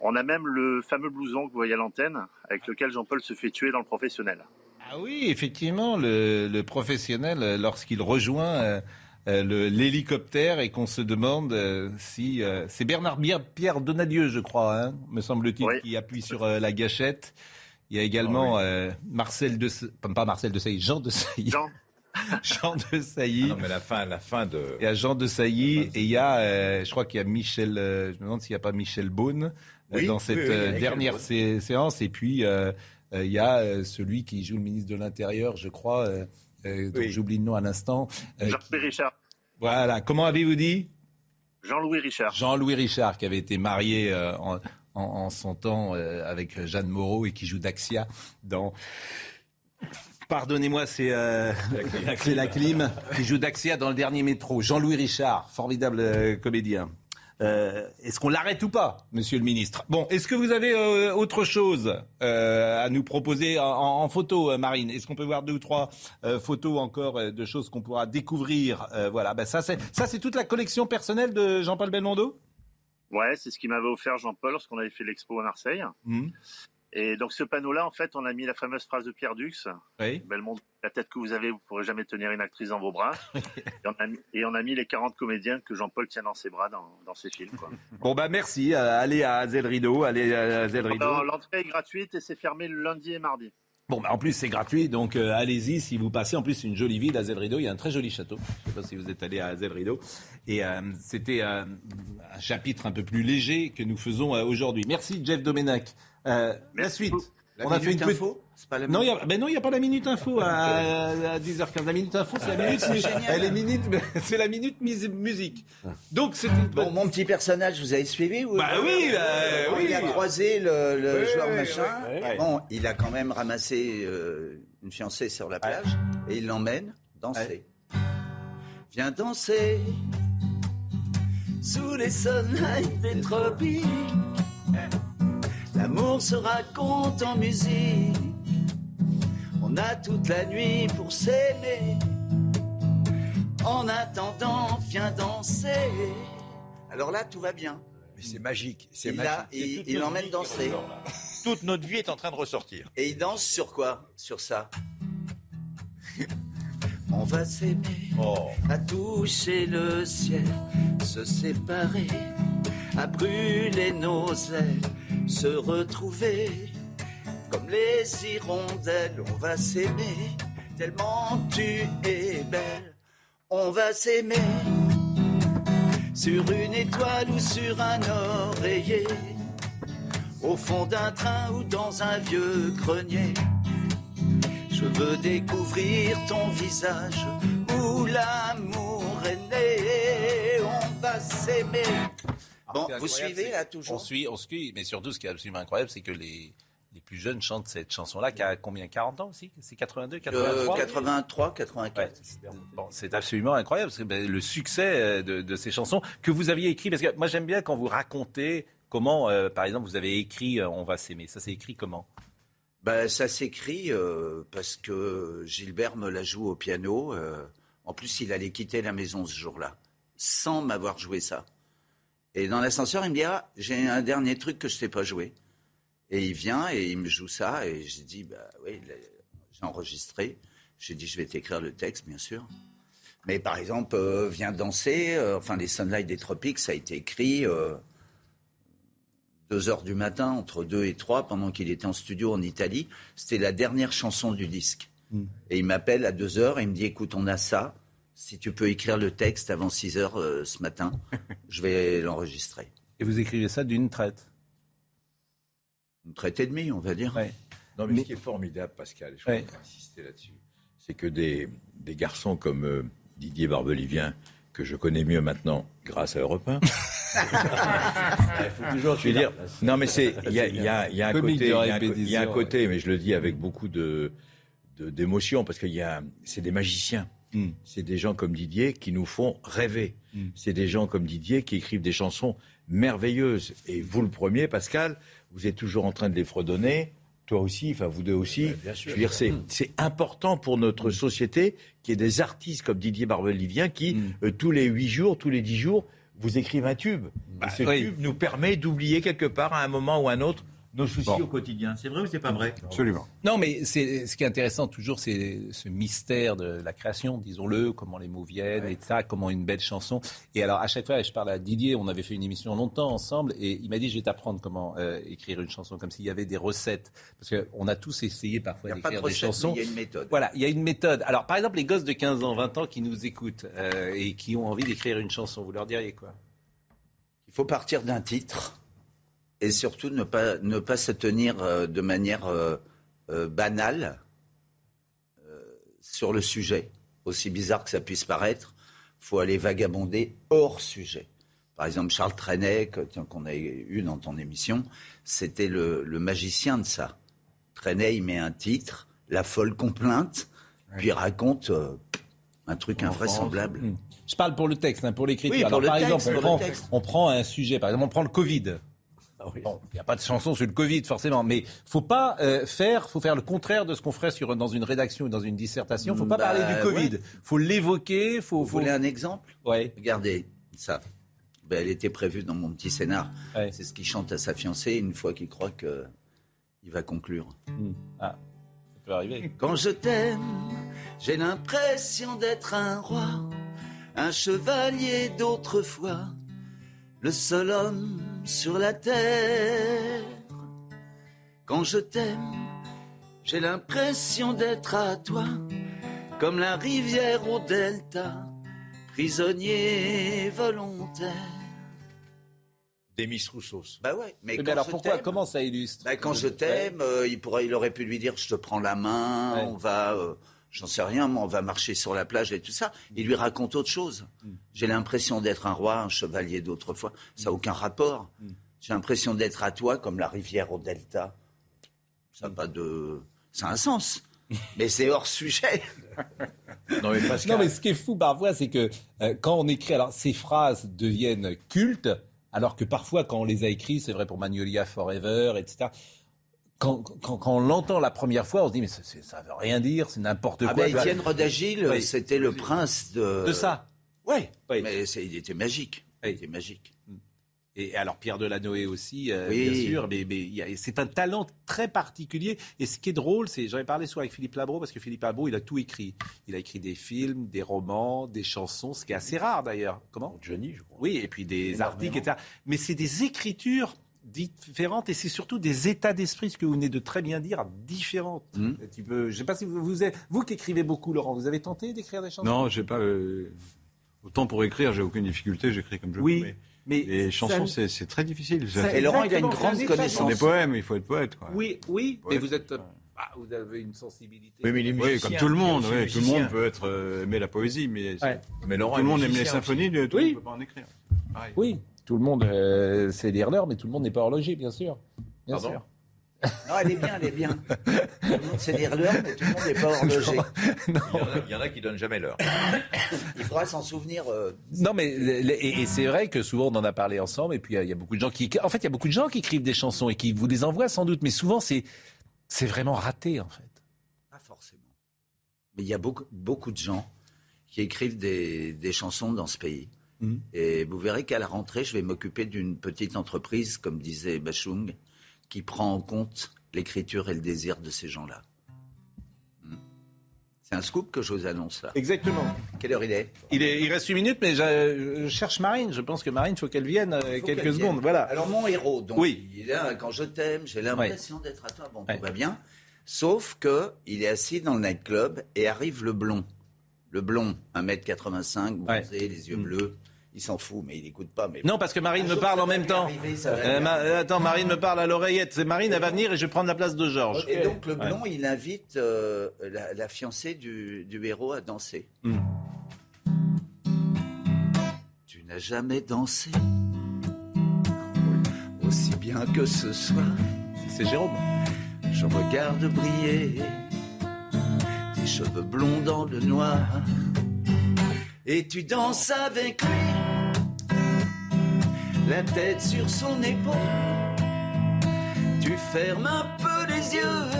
On a même le fameux blouson que vous voyez à l'antenne, avec lequel Jean-Paul se fait tuer dans le professionnel. Ah oui, effectivement, le, le professionnel, euh, lorsqu'il rejoint euh, euh, l'hélicoptère et qu'on se demande euh, si... c'est Bernard Pierre Donadieu, je crois, hein, me semble-t-il, qui appuie sur la gâchette. Il y a également euh, Marcel de, pas Marcel de Sailly, Jean de Sailly. Jean. Jean de Sailly. Ah non, mais la fin, la fin de. Il y a Jean de Sailly et il y a, euh, je crois qu'il y a Michel, euh, je me demande s'il n'y a pas Michel Beaune euh, Oui, dans cette oui, oui, dernière sé- séance. Et puis, euh, euh, il y a euh, celui qui joue le ministre de l'Intérieur, je crois, euh, euh, dont Oui. j'oublie le nom à l'instant. euh, Jean-Louis Richard. voilà. Comment avez-vous dit? Jean-Louis Richard. Jean-Louis Richard, qui avait été marié euh, en, en- en son temps euh, avec Jeanne Moreau et qui joue Daxia dans. Pardonnez-moi, c'est euh, c'est la clim qui joue Daxia dans le dernier métro. Jean-Louis Richard, formidable euh, comédien. Euh, est-ce qu'on l'arrête ou pas, Monsieur le Ministre? Bon, est-ce que vous avez euh, autre chose euh, à nous proposer en, en photo, Marine? Est-ce qu'on peut voir deux ou trois euh, photos encore de choses qu'on pourra découvrir Euh, Voilà, ben ça c'est ça c'est toute la collection personnelle de Jean-Paul Belmondo? Ouais, c'est ce qu'il m'avait offert Jean-Paul lorsqu'on avait fait l'expo à Marseille. Mhm. Et donc ce panneau-là, en fait, on a mis la fameuse phrase de Pierre Dux. Oui. Belmont, la tête que vous avez, vous pourrez jamais tenir une actrice dans vos bras. et, on a mis, et on a mis les 40 comédiens que Jean-Paul tient dans ses bras dans, dans ses films. Quoi. Bon bah merci, euh, allez à Zel Rideau, allez à Zel Rideau. Alors, L'entrée est gratuite et c'est fermé le lundi et mardi. Bon, bah, en plus, c'est gratuit, donc euh, allez-y si vous passez. En plus, c'est une jolie ville, Azel Rideau. Il y a un très joli château. Je ne sais pas si vous êtes allé à Azel Rideau. Et euh, c'était euh, un chapitre un peu plus léger que nous faisons aujourd'hui. Merci, Jeff Domenac. Euh, la suite. La On a fait minute une info C'est pas la Non, il minute y a, ben n'y a pas la minute info à, à 10h15. La minute info, c'est la minute, C'est génial. elle est minute, c'est la minute musique. Donc, c'est Bon, mon petit personnage, vous avez suivi ou... Bah oui, euh, oui. Il a croisé le, le Oui, joueur oui, machin. oui. Bon, il a quand même ramassé euh, une fiancée sur la plage et il l'emmène danser. Viens danser sous les soleils des tropiques. L'amour se raconte en musique. On a toute la nuit pour s'aimer. En attendant, viens danser. Alors là, tout va bien. Mais c'est magique. C'est Il magique. C'est il- il l'emmène danser. ressort. Toute notre vie est en train de ressortir. Et il danse sur quoi? Sur ça. On va s'aimer, Oh. à toucher le ciel, se séparer, à brûler nos ailes, se retrouver. Comme les hirondelles, on va s'aimer, tellement tu es belle. On va s'aimer, sur une étoile ou sur un oreiller, au fond d'un train ou dans un vieux grenier. Je veux découvrir ton visage où l'amour est né. On va s'aimer. Bon, vous suivez là toujours On suit, on suit, mais surtout ce qui est absolument incroyable, c'est que les, les plus jeunes chantent cette chanson-là, qui a combien 40 ans aussi? C'est 82, Euh, 83 83, 84. Bon, c'est absolument incroyable, parce que ben, le succès euh, de, de ces chansons que vous aviez écrit, parce que moi j'aime bien quand vous racontez comment, euh, par exemple, vous avez écrit euh, On va s'aimer. Ça s'est écrit comment? Ben, ça s'écrit parce que Gilbert me la joue au piano. en plus, il allait quitter la maison ce jour-là, sans m'avoir joué ça. Et dans l'ascenseur, il me dit Ah, j'ai un dernier truc que je ne sais pas jouer. Et il vient et il me joue ça. Et j'ai dit Bah oui, j'ai enregistré. J'ai dit Je vais t'écrire le texte, bien sûr. Mais par exemple, euh, Viens danser, euh, enfin, les Sunlight des Tropiques, ça a été écrit. euh, deux heures du matin, entre deux et trois, pendant qu'il était en studio en Italie. C'était la dernière chanson du disque. Et il m'appelle à deux heures et il me dit, écoute, on a ça. Si tu peux écrire le texte avant 6 heures euh, ce matin, je vais l'enregistrer. Et vous écrivez ça d'une traite Une traite et demie, on va dire. Non, mais, ce qui est formidable, Pascal, et je Ouais. voudrais insister là-dessus, c'est que des, des garçons comme euh, Didier Barbelivien, que je connais mieux maintenant grâce à Europe 1. Il faut toujours je veux dire, non mais c'est, il y a, il y y a un côté, il y a un, côté, mais je le dis avec beaucoup de, de- d'émotion parce qu'il y a, c'est des magiciens. Hmm. C'est des gens comme Didier qui nous font rêver. Mm. C'est des gens comme Didier qui écrivent des chansons merveilleuses. Et vous, le premier, Pascal, vous êtes toujours en train de les fredonner. Toi aussi, enfin vous deux aussi. bien sûr. Je veux dire, c'est, c'est important pour notre société qu'il y ait des artistes comme Didier Barbelivien qui, euh, tous les huit jours, tous les dix jours, vous écrivent un tube. Et ce oui. tube nous permet d'oublier quelque part, à un moment ou à un autre, nos soucis Bon. au quotidien. C'est vrai ou c'est pas vrai? Absolument. Non, mais c'est, ce qui est intéressant toujours, c'est ce mystère de la création, disons-le, comment les mots viennent, et ça, comment une belle chanson. Et alors, à chaque fois, je parle à Didier, on avait fait une émission longtemps ensemble, et il m'a dit, je vais t'apprendre comment euh, écrire une chanson, comme s'il y avait des recettes. Parce qu'on a tous essayé parfois Il n'y a pas de d'écrire des chansons. il y a une méthode. Voilà, il y a une méthode. Alors, par exemple, les gosses de 15 ans, 20 ans qui nous écoutent euh, et qui ont envie d'écrire une chanson, vous leur diriez quoi? Il faut partir d'un titre et surtout ne pas, ne pas se tenir euh, de manière euh, euh, banale sur le sujet. Aussi bizarre que ça puisse paraître, il faut aller vagabonder hors sujet. Par exemple, Charles Trenet, qu'on a eu dans ton émission, c'était le, le magicien de ça. Trenet, il met un titre, La folle complainte, puis il raconte euh, un truc invraisemblable. Hmm. Je parle pour le texte, hein, pour l'écriture. Oui, par texte, exemple, prend, on prend un sujet, par exemple, on prend le Covid. Bon, il n'y a pas de chanson sur le Covid forcément, mais faut pas euh, faire, faut faire le contraire de ce qu'on ferait sur, dans une rédaction ou dans une dissertation. Faut pas Bah, parler du Covid. ouais. Faut l'évoquer. Faut, Vous faut- voulez un exemple? Ouais. Regardez ça. Ben, elle était prévue dans mon petit scénar. C'est ce qu'il chante à sa fiancée une fois qu'il croit que il va conclure. Ah, ça peut arriver. Quand je t'aime, j'ai l'impression d'être un roi, un chevalier d'autrefois, le seul homme sur la terre. Quand je t'aime, j'ai l'impression d'être à toi, comme la rivière au delta, prisonnier volontaire. Demis Roussos. Bah ouais, mais Mais quand alors je pourquoi t'aime- Comment ça illustre Bah, quand je t'aime, euh, il, pourrait, il aurait pu lui dire je te prends la main, Ouais. on va, euh, j'en sais rien, mais on va marcher sur la plage et tout ça. Il lui raconte autre chose. Mm. J'ai l'impression d'être un roi, un chevalier d'autrefois. Ça n'a aucun rapport. Mm. J'ai l'impression d'être à toi comme la rivière au delta. Ça n'a pas de. Ça a un sens. mais c'est hors sujet. Non mais, ce qui est fou parfois, c'est que euh, quand on écrit, alors ces phrases deviennent cultes, alors que parfois quand on les a écrits, c'est vrai pour Magnolia Forever, etc. Quand, quand- quand on l'entend la première fois, on se dit mais ça, ça veut rien dire, c'est n'importe Ah quoi. ben, Étienne Rodagil, Oui. c'était le prince de. De ça. Ouais. Mais c'est- il était magique. Il était magique. Et alors Pierre Delanoë aussi, euh, Oui. bien sûr, mais, mais c'est un talent très particulier. Et ce qui est drôle, c'est, j'en ai parlé souvent avec Philippe Labro, parce que Philippe Labro, il a tout écrit. Il a écrit des films, des romans, des chansons, ce qui est assez rare d'ailleurs. Comment? Johnny, je crois. Oui, et puis des Énormément. articles, etc. Mais c'est des écritures différentes et c'est surtout des états d'esprit, ce que vous venez de très bien dire, différentes. Hmm. Un petit peu- je sais pas si vous, vous, êtes- vous qui écrivez beaucoup, Laurent, vous avez tenté d'écrire des chansons? Non, j'ai pas. euh, Autant pour écrire, j'ai aucune difficulté, j'écris comme je Oui, veux. mais les ça- chansons, c'est c'est très difficile. ça- Et Laurent, il a une grande c'est un état Ce sont des poèmes, il faut être poète. Quoi. Oui, oui, mais vous êtes, ah, vous avez une sensibilité. Oui, mais les Oui, comme tout le monde, oui, tout le monde peut être euh, aimer la poésie, mais, Ouais. Mais Laurent tout le monde aime les symphonies, tout le monde ne peut pas en écrire. Pareil. Oui, tout le monde euh, sait lire l'heure, mais tout le monde n'est pas horloger, bien sûr. Bien Pardon sûr. Non, elle est bien, elle est bien. Tout le monde sait lire l'heure, mais tout le monde n'est pas horloger. Il y, en a, il y en a qui donnent jamais l'heure. Il faudra s'en souvenir. euh, Non, mais et, et c'est vrai que souvent on en a parlé ensemble, et puis il y a- il y, a beaucoup de gens qui, en fait, il y a beaucoup de gens qui écrivent des chansons et qui vous les envoient sans doute, mais souvent c'est c'est vraiment raté en fait. Pas forcément. Mais il y a beaucoup, beaucoup de gens qui écrivent des, des chansons dans ce pays. Mhm. Et vous verrez qu'à la rentrée, je vais m'occuper d'une petite entreprise, comme disait Bachung, qui prend en compte l'écriture et le désir de ces gens-là. Mhm. C'est un scoop que je vous annonce là. Exactement. Quelle heure il est? Il, est- il reste 8 minutes, mais je, cherche Marine. Je pense que Marine, faut qu'elle vienne euh, Il faut quelques secondes. vienne. Voilà. Alors mon héros, donc, Oui. il est là, quand je t'aime, j'ai l'impression d'être à toi. Bon, tout va bien. Sauf que il est assis dans le nightclub et arrive le blond. Le blond, 1m85, bronzé, les yeux bleus. Il s'en fout, mais il écoute pas. Mais Non, parce que Marine me parle en même temps. arriver, Euh, Ma- arriver. attends, Marine me parle à l'oreillette. C'est Marine, elle va venir et je vais prendre la place de Georges. Et donc le Ouais. blond, il invite euh, la, la fiancée du, du héros à danser. Hmm. Tu n'as jamais dansé aussi bien que ce soir. C'est Jérôme. Je regarde briller tes cheveux blonds dans le noir. Et tu danses avec lui, la tête sur son épaule. Tu fermes un peu les yeux,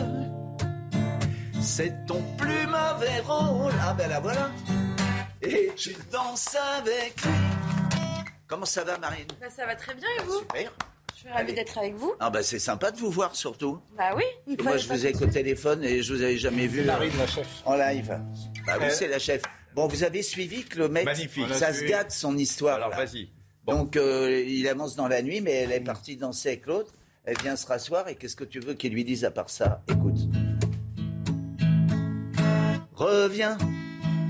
c'est ton plus mauvais rôle. Ah ben la voilà. Et tu danses avec lui. Comment ça va, Marine Bah, ça va très bien et vous Super. Je suis ravie d'être avec vous. Ah bah c'est sympa de vous voir surtout. Bah oui. Moi je vous ai au téléphone et je vous avais jamais vu Marine, euh, la chef. en live. Bah oui Euh, c'est la chef. Bon vous avez suivi que le mec, Magnifique. ça se gâte son histoire. Alors là. Donc euh, il avance dans la nuit mais elle est partie danser avec l'autre. Elle vient se rasseoir et qu'est-ce que tu veux qu'il lui dise à part ça? Écoute. Reviens,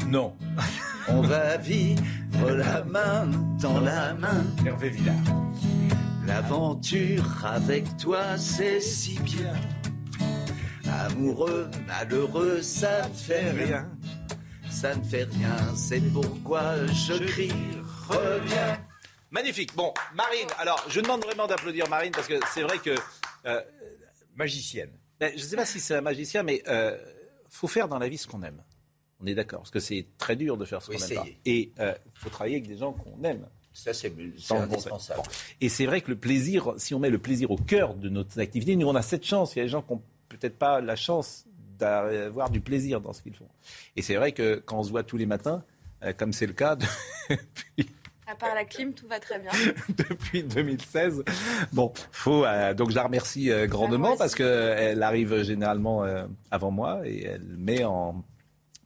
Non. on va vivre la main dans la main. Hervé Villard. L'aventure avec toi, c'est si bien. Amoureux, malheureux, ça ne fait rien. Ça ne fait rien, c'est pourquoi je crie. Reviens. Magnifique. Bon, Marine, alors je demande vraiment d'applaudir Marine parce que c'est vrai que. euh, Magicienne. ben, je ne sais pas si c'est un magicien, mais euh, faut faire dans la vie ce qu'on aime. On est d'accord, parce que c'est très dur de faire ce qu'on aime pas. Et il faut travailler avec des gens qu'on aime. Ça, c'est bon indispensable. Et c'est vrai que le plaisir, si on met le plaisir au cœur de notre activité, nous on a cette chance. Il y a des gens qui n'ont peut-être pas la chance d'avoir du plaisir dans ce qu'ils font. Et c'est vrai que quand on se voit tous les matins, euh, comme c'est le cas depuis, À part la clim, tout va très bien. depuis 2016, bon, faut euh, donc je la remercie euh, grandement parce que elle arrive généralement euh, avant moi et elle met en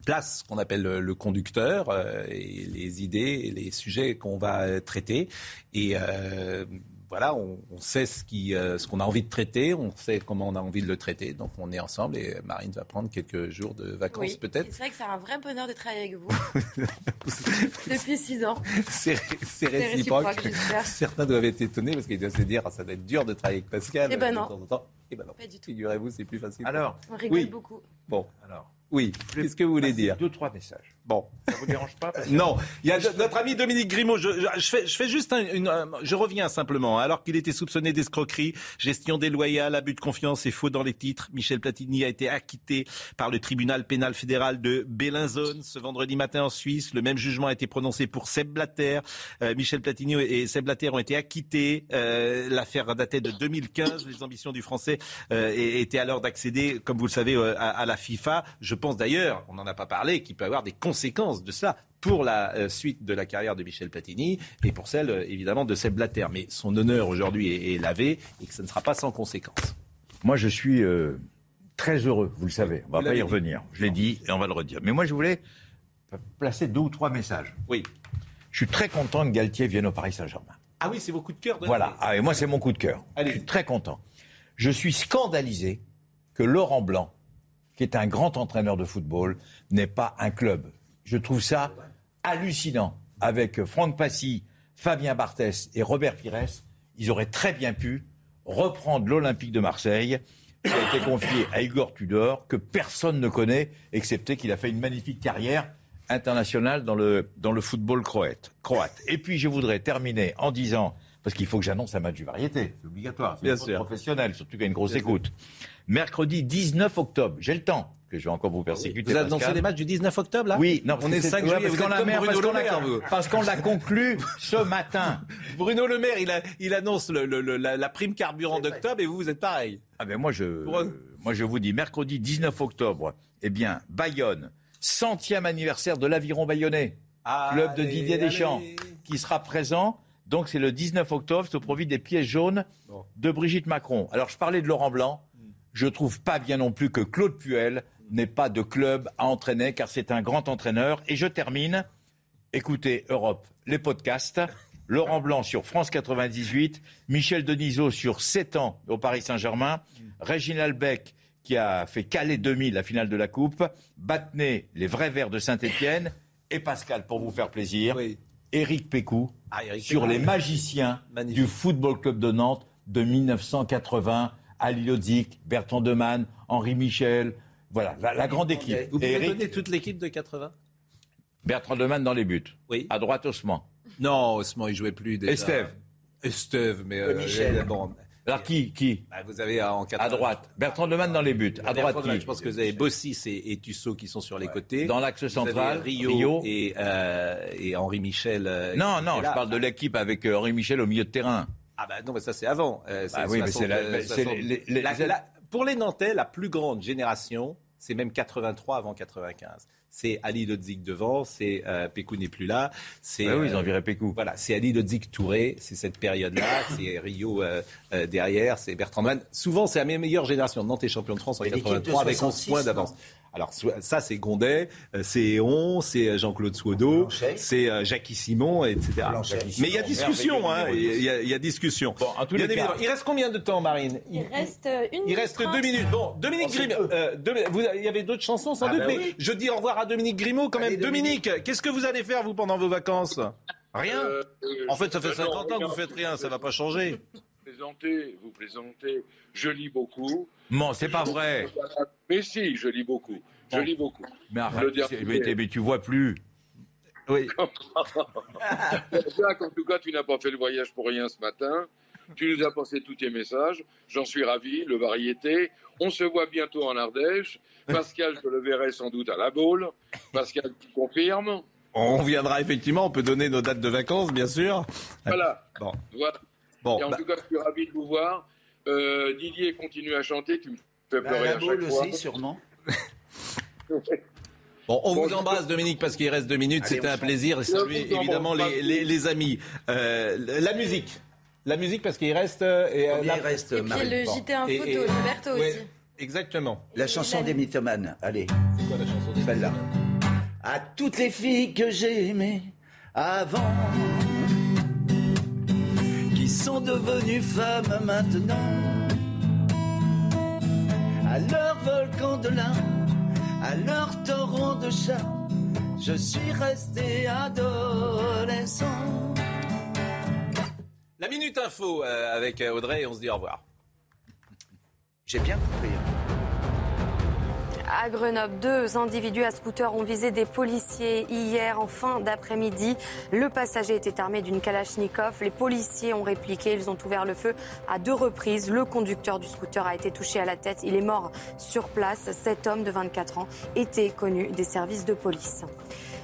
place ce qu'on appelle le, le conducteur euh, et les idées et les sujets qu'on va euh, traiter. Et euh, voilà, on, on sait ce euh, ce qu'on a envie de traiter, on sait comment on a envie de le traiter. Donc on est ensemble et Marine va prendre quelques jours de vacances Oui. peut-être. C'est vrai que c'est un vrai bonheur de travailler avec vous. Depuis six ans. C'est réciproque. Certains doivent être étonés parce qu'ils doivent se dire ah, ça doit être dur de travailler avec Pascal. Eh ben de non. temps en temps. Eh ben non. Pas du tout. Figurez-vous, c'est plus facile. Alors, On rigole oui. beaucoup. Bon, alors. oui. Qu'est-ce que vous voulez dire? Deux, trois messages. Bon. Ça vous dérange pas parce que- Non, il y a notre ami Dominique Grimaud. Je, je- je fais, je fais juste un- une, je reviens simplement. Alors qu'il était soupçonné d'escroquerie, gestion déloyale, abus de confiance et faux dans les titres, Michel Platini a été acquitté par le tribunal pénal fédéral de Bellinzone ce vendredi matin en Suisse. Le même jugement a été prononcé pour Seb Blatter. Euh, Michel Platini et Seb Blatter ont été acquittés. Euh, L'affaire datait de 2015. Les ambitions du Français euh, étaient alors d'accéder, comme vous le savez, à, à la FIFA. Je pense d'ailleurs, on n'en a pas parlé, qu'il peut y avoir des conséquences de cela pour la euh, suite de la carrière de Michel Platini et pour celle, euh, évidemment, de Seb Blatter. Mais son honneur aujourd'hui est, est lavé et que ce ne sera pas sans conséquences. Moi, je suis euh, très heureux, vous le savez. On va Vous pas y revenir. Je l'ai dit et on va le redire. Mais moi, je voulais placer deux ou trois messages. Oui. Je suis très content que Galtier vienne au Paris Saint-Germain. Ah oui, c'est vos coups de cœur. de Voilà. Ah, et moi, c'est mon coup de cœur. Je suis très content. Je suis scandalisé que Laurent Blanc, qui est un grand entraîneur de football, n'ait pas un club. Je trouve ça hallucinant. Avec Franck Passy, Fabien Barthès et Robert Pires, ils auraient très bien pu reprendre l'Olympique de Marseille, qui a été confié à Igor Tudor, que personne ne connaît, excepté qu'il a fait une magnifique carrière internationale dans le, dans le football croate. croate. Et puis je voudrais terminer en disant, parce qu'il faut que j'annonce un match du variété, c'est obligatoire, c'est professionnelle, surtout qu'il y a une grosse écoute. Mercredi 19 octobre, j'ai le temps, que je vais encore vous persécuter. Vous annoncez Pascal. les matchs du 19 octobre, là? Oui, non, on est 5 ouais, juillet. parce qu'on l'a parce qu'on Le l'a- Maire, vous. parce qu'on l'a conclu ce matin. Bruno Le Maire, il, a- il annonce le- le- le- la, la prime carburant d'octobre et vous, vous êtes pareil. Ah ben moi je, euh, moi je vous dis, mercredi 19 octobre, eh bien, Bayonne, centième anniversaire de l'Aviron Bayonnais, club de Didier Deschamps, allez. qui sera présent. Donc c'est le 19 octobre, c'est au profit des pièces jaunes de Brigitte Macron. Alors je parlais de Laurent Blanc, je trouve pas bien non plus que Claude Puel n'ait pas de club à entraîner, car c'est un grand entraîneur. Et je termine, écoutez Europe, les podcasts. Laurent Blanc sur France 98, Michel Denisot sur 7 ans au Paris Saint-Germain, Réginald Beck qui a fait Calais 2000, la finale de la Coupe, Battenet, les vrais verts de Saint-Etienne, et Pascal, pour vous faire plaisir, Éric Pécou Ah, sur Pécou. les magiciens Magnifique. du Football Club de Nantes de 1980, Ali Lodzik, Bertrand Demann, Henri Michel, voilà, la, la grande équipe. Vous pouvez donner toute l'équipe de 80 Bertrand Demann dans les buts. Oui. À droite, Osman. Non, Osman, il jouait plus déjà. Estève. Estève, mais... Euh, Michel. bon, Alors qui, qui? Bah, vous avez euh, en 80... À droite. Bertrand Demann dans les buts. À droite, Bertrand Demann, qui Je pense que vous avez Bossis et, et Tussaud qui sont sur les côtés. Dans l'axe central, Rio, Rio. Et, euh, et Henri Michel. euh, Non, non, je parle de l'équipe avec euh, Henri Michel au milieu de terrain. Ah bah non, mais ça c'est avant. Euh, Bah oui, mais c'est la- euh, c'est 60. les- les- La- pour les Nantais, la plus grande génération, c'est même 83 avant 95. c'est Ali Lodzik devant, c'est euh, Pécou n'est plus là. C'est, Ah oui, ils ont euh, viré Pécou. Voilà, c'est Ali Lodzik Touré, c'est cette période-là, c'est Rio euh, euh, derrière, c'est Bertrand Mann. Souvent, c'est la meilleure génération. Nantes est champion de France en de 83 avec 11 66, points d'avance. Alors ça, c'est Gondet, euh, c'est Eon, c'est Jean-Claude Suodo, c'est euh, Jackie Simon, etc. Mais il y a discussion, hein, il y, a- il y a discussion. tous les cas-. Il reste combien de temps, Marine Il reste euh, une il reste deux minutes. Bon, Dominique Oh, Grimaud. euh, il y avait d'autres chansons sans Ah doute, bah mais je dis au revoir à Dominique Grimaud quand même. Allez, Dominique, Dominique. qu'est-ce que vous allez faire vous pendant vos vacances? Rien? Euh, En fait, ça fait euh, 50 non, ans que vous non, faites rien, ça va pas changer. Vous plaisantez, vous plaisantez. Je lis beaucoup. Non, c'est pas vrai. Mais si, je lis beaucoup. Je Bon. lis beaucoup. Mais, arrête, mais, mais tu vois plus. Oui. Jacques, en tout cas, tu n'as pas fait le voyage pour rien ce matin. Tu nous as passé tous tes messages. J'en suis ravi. Le variété. On se voit bientôt en Ardèche. Pascal, je le verrai sans doute à la Baule. Pascal, tu confirmes? On viendra effectivement, on peut donner nos dates de vacances, bien sûr. Voilà. Bon. Voilà. Bon, Et en bah- tout cas, je suis ravi de vous voir. Euh, Didier continue à chanter. Tu me fais Bah, pleurer la à chaque fois. aussi, sûrement. Bon, on Bon, vous embrasse, Dominique, parce qu'il reste deux minutes. C'était un chante. plaisir. Et saluer évidemment les, les- les amis. Euh, la musique. La musique, parce qu'il reste. euh, et, euh, la- il reste, Et puis Marie le Bon. JT Info Et- et- de Roberto Ouais, aussi. Exactement. La chanson des mythomanes, allez, C'est quoi la chanson des celle-là. À toutes les filles que j'ai aimées avant, sont devenues femmes maintenant, à leur volcan de larmes, à leur torrent de charme, je suis resté adolescent. La minute info euh, avec euh, Audrey et on se dit au revoir. J'ai bien compris. À Grenoble, deux individus à scooter ont visé des policiers hier en fin d'après-midi. Le passager était armé d'une Kalachnikov. Les policiers ont répliqué. Ils ont ouvert le feu à deux reprises. Le conducteur du scooter a été touché à la tête. Il est mort sur place. Cet homme de 24 ans était connu des services de police.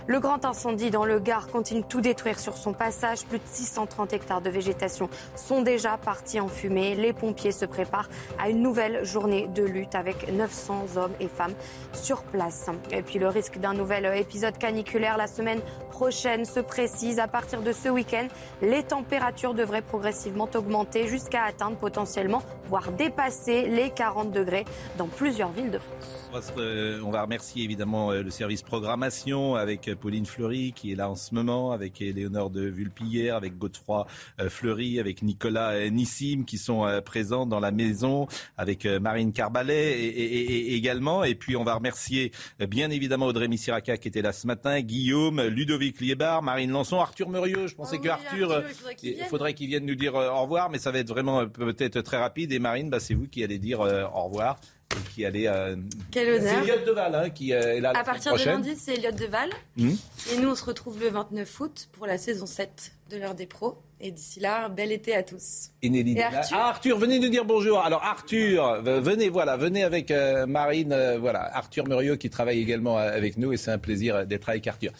Le grand incendie dans le Gard continue de tout détruire sur son passage. Plus de 630 hectares de végétation sont déjà partis en fumée. Les pompiers se préparent à une nouvelle journée de lutte avec 900 hommes et femmes sur place. Et puis le risque d'un nouvel épisode caniculaire la semaine prochaine se précise. À partir de ce week-end, les températures devraient progressivement augmenter jusqu'à atteindre potentiellement, voire dépasser les 40 degrés dans plusieurs villes de France. On va, se- euh, on va remercier évidemment euh, le service programmation avec euh, Pauline Fleury qui est là en ce moment, avec Éléonore de Vulpillère, avec Godefroy Fleury, avec Nicolas Nissim qui sont présents dans la maison, avec Marine Carbalet et, et- et- et également. Et puis on va remercier bien évidemment Audrey Missiraka qui était là ce matin, Guillaume, Ludovic Liébar, Marine Lançon, Arthur Murieux. Je pensais Ah que oui, Arthur, Arthur, il faudrait qu'il il vienne. vienne nous dire au revoir, mais ça va être vraiment peut-être très rapide. Et Marine, bah, c'est vous qui allez dire au revoir. Qui allez. euh, Quel honneur. C'est Elliot Deval hein, qui euh, est là la À partir de lundi, c'est Elliot Deval. Hmm. Et nous, on se retrouve le 29 août pour la saison 7 de l'heure des pros. Et d'ici là, bel été à tous. Et Nelly Et Deval. Arthur Ah, Arthur, venez nous dire bonjour. Alors Arthur, venez, voilà, venez avec euh, Marine, euh, voilà, Arthur Murieux qui travaille également avec nous et c'est un plaisir d'être avec Arthur.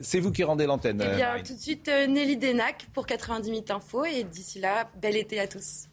C'est vous qui rendez l'antenne, Eh bien, Marine. tout de suite, Nelly Denac pour 90 minutes info. Et d'ici là, bel été à tous.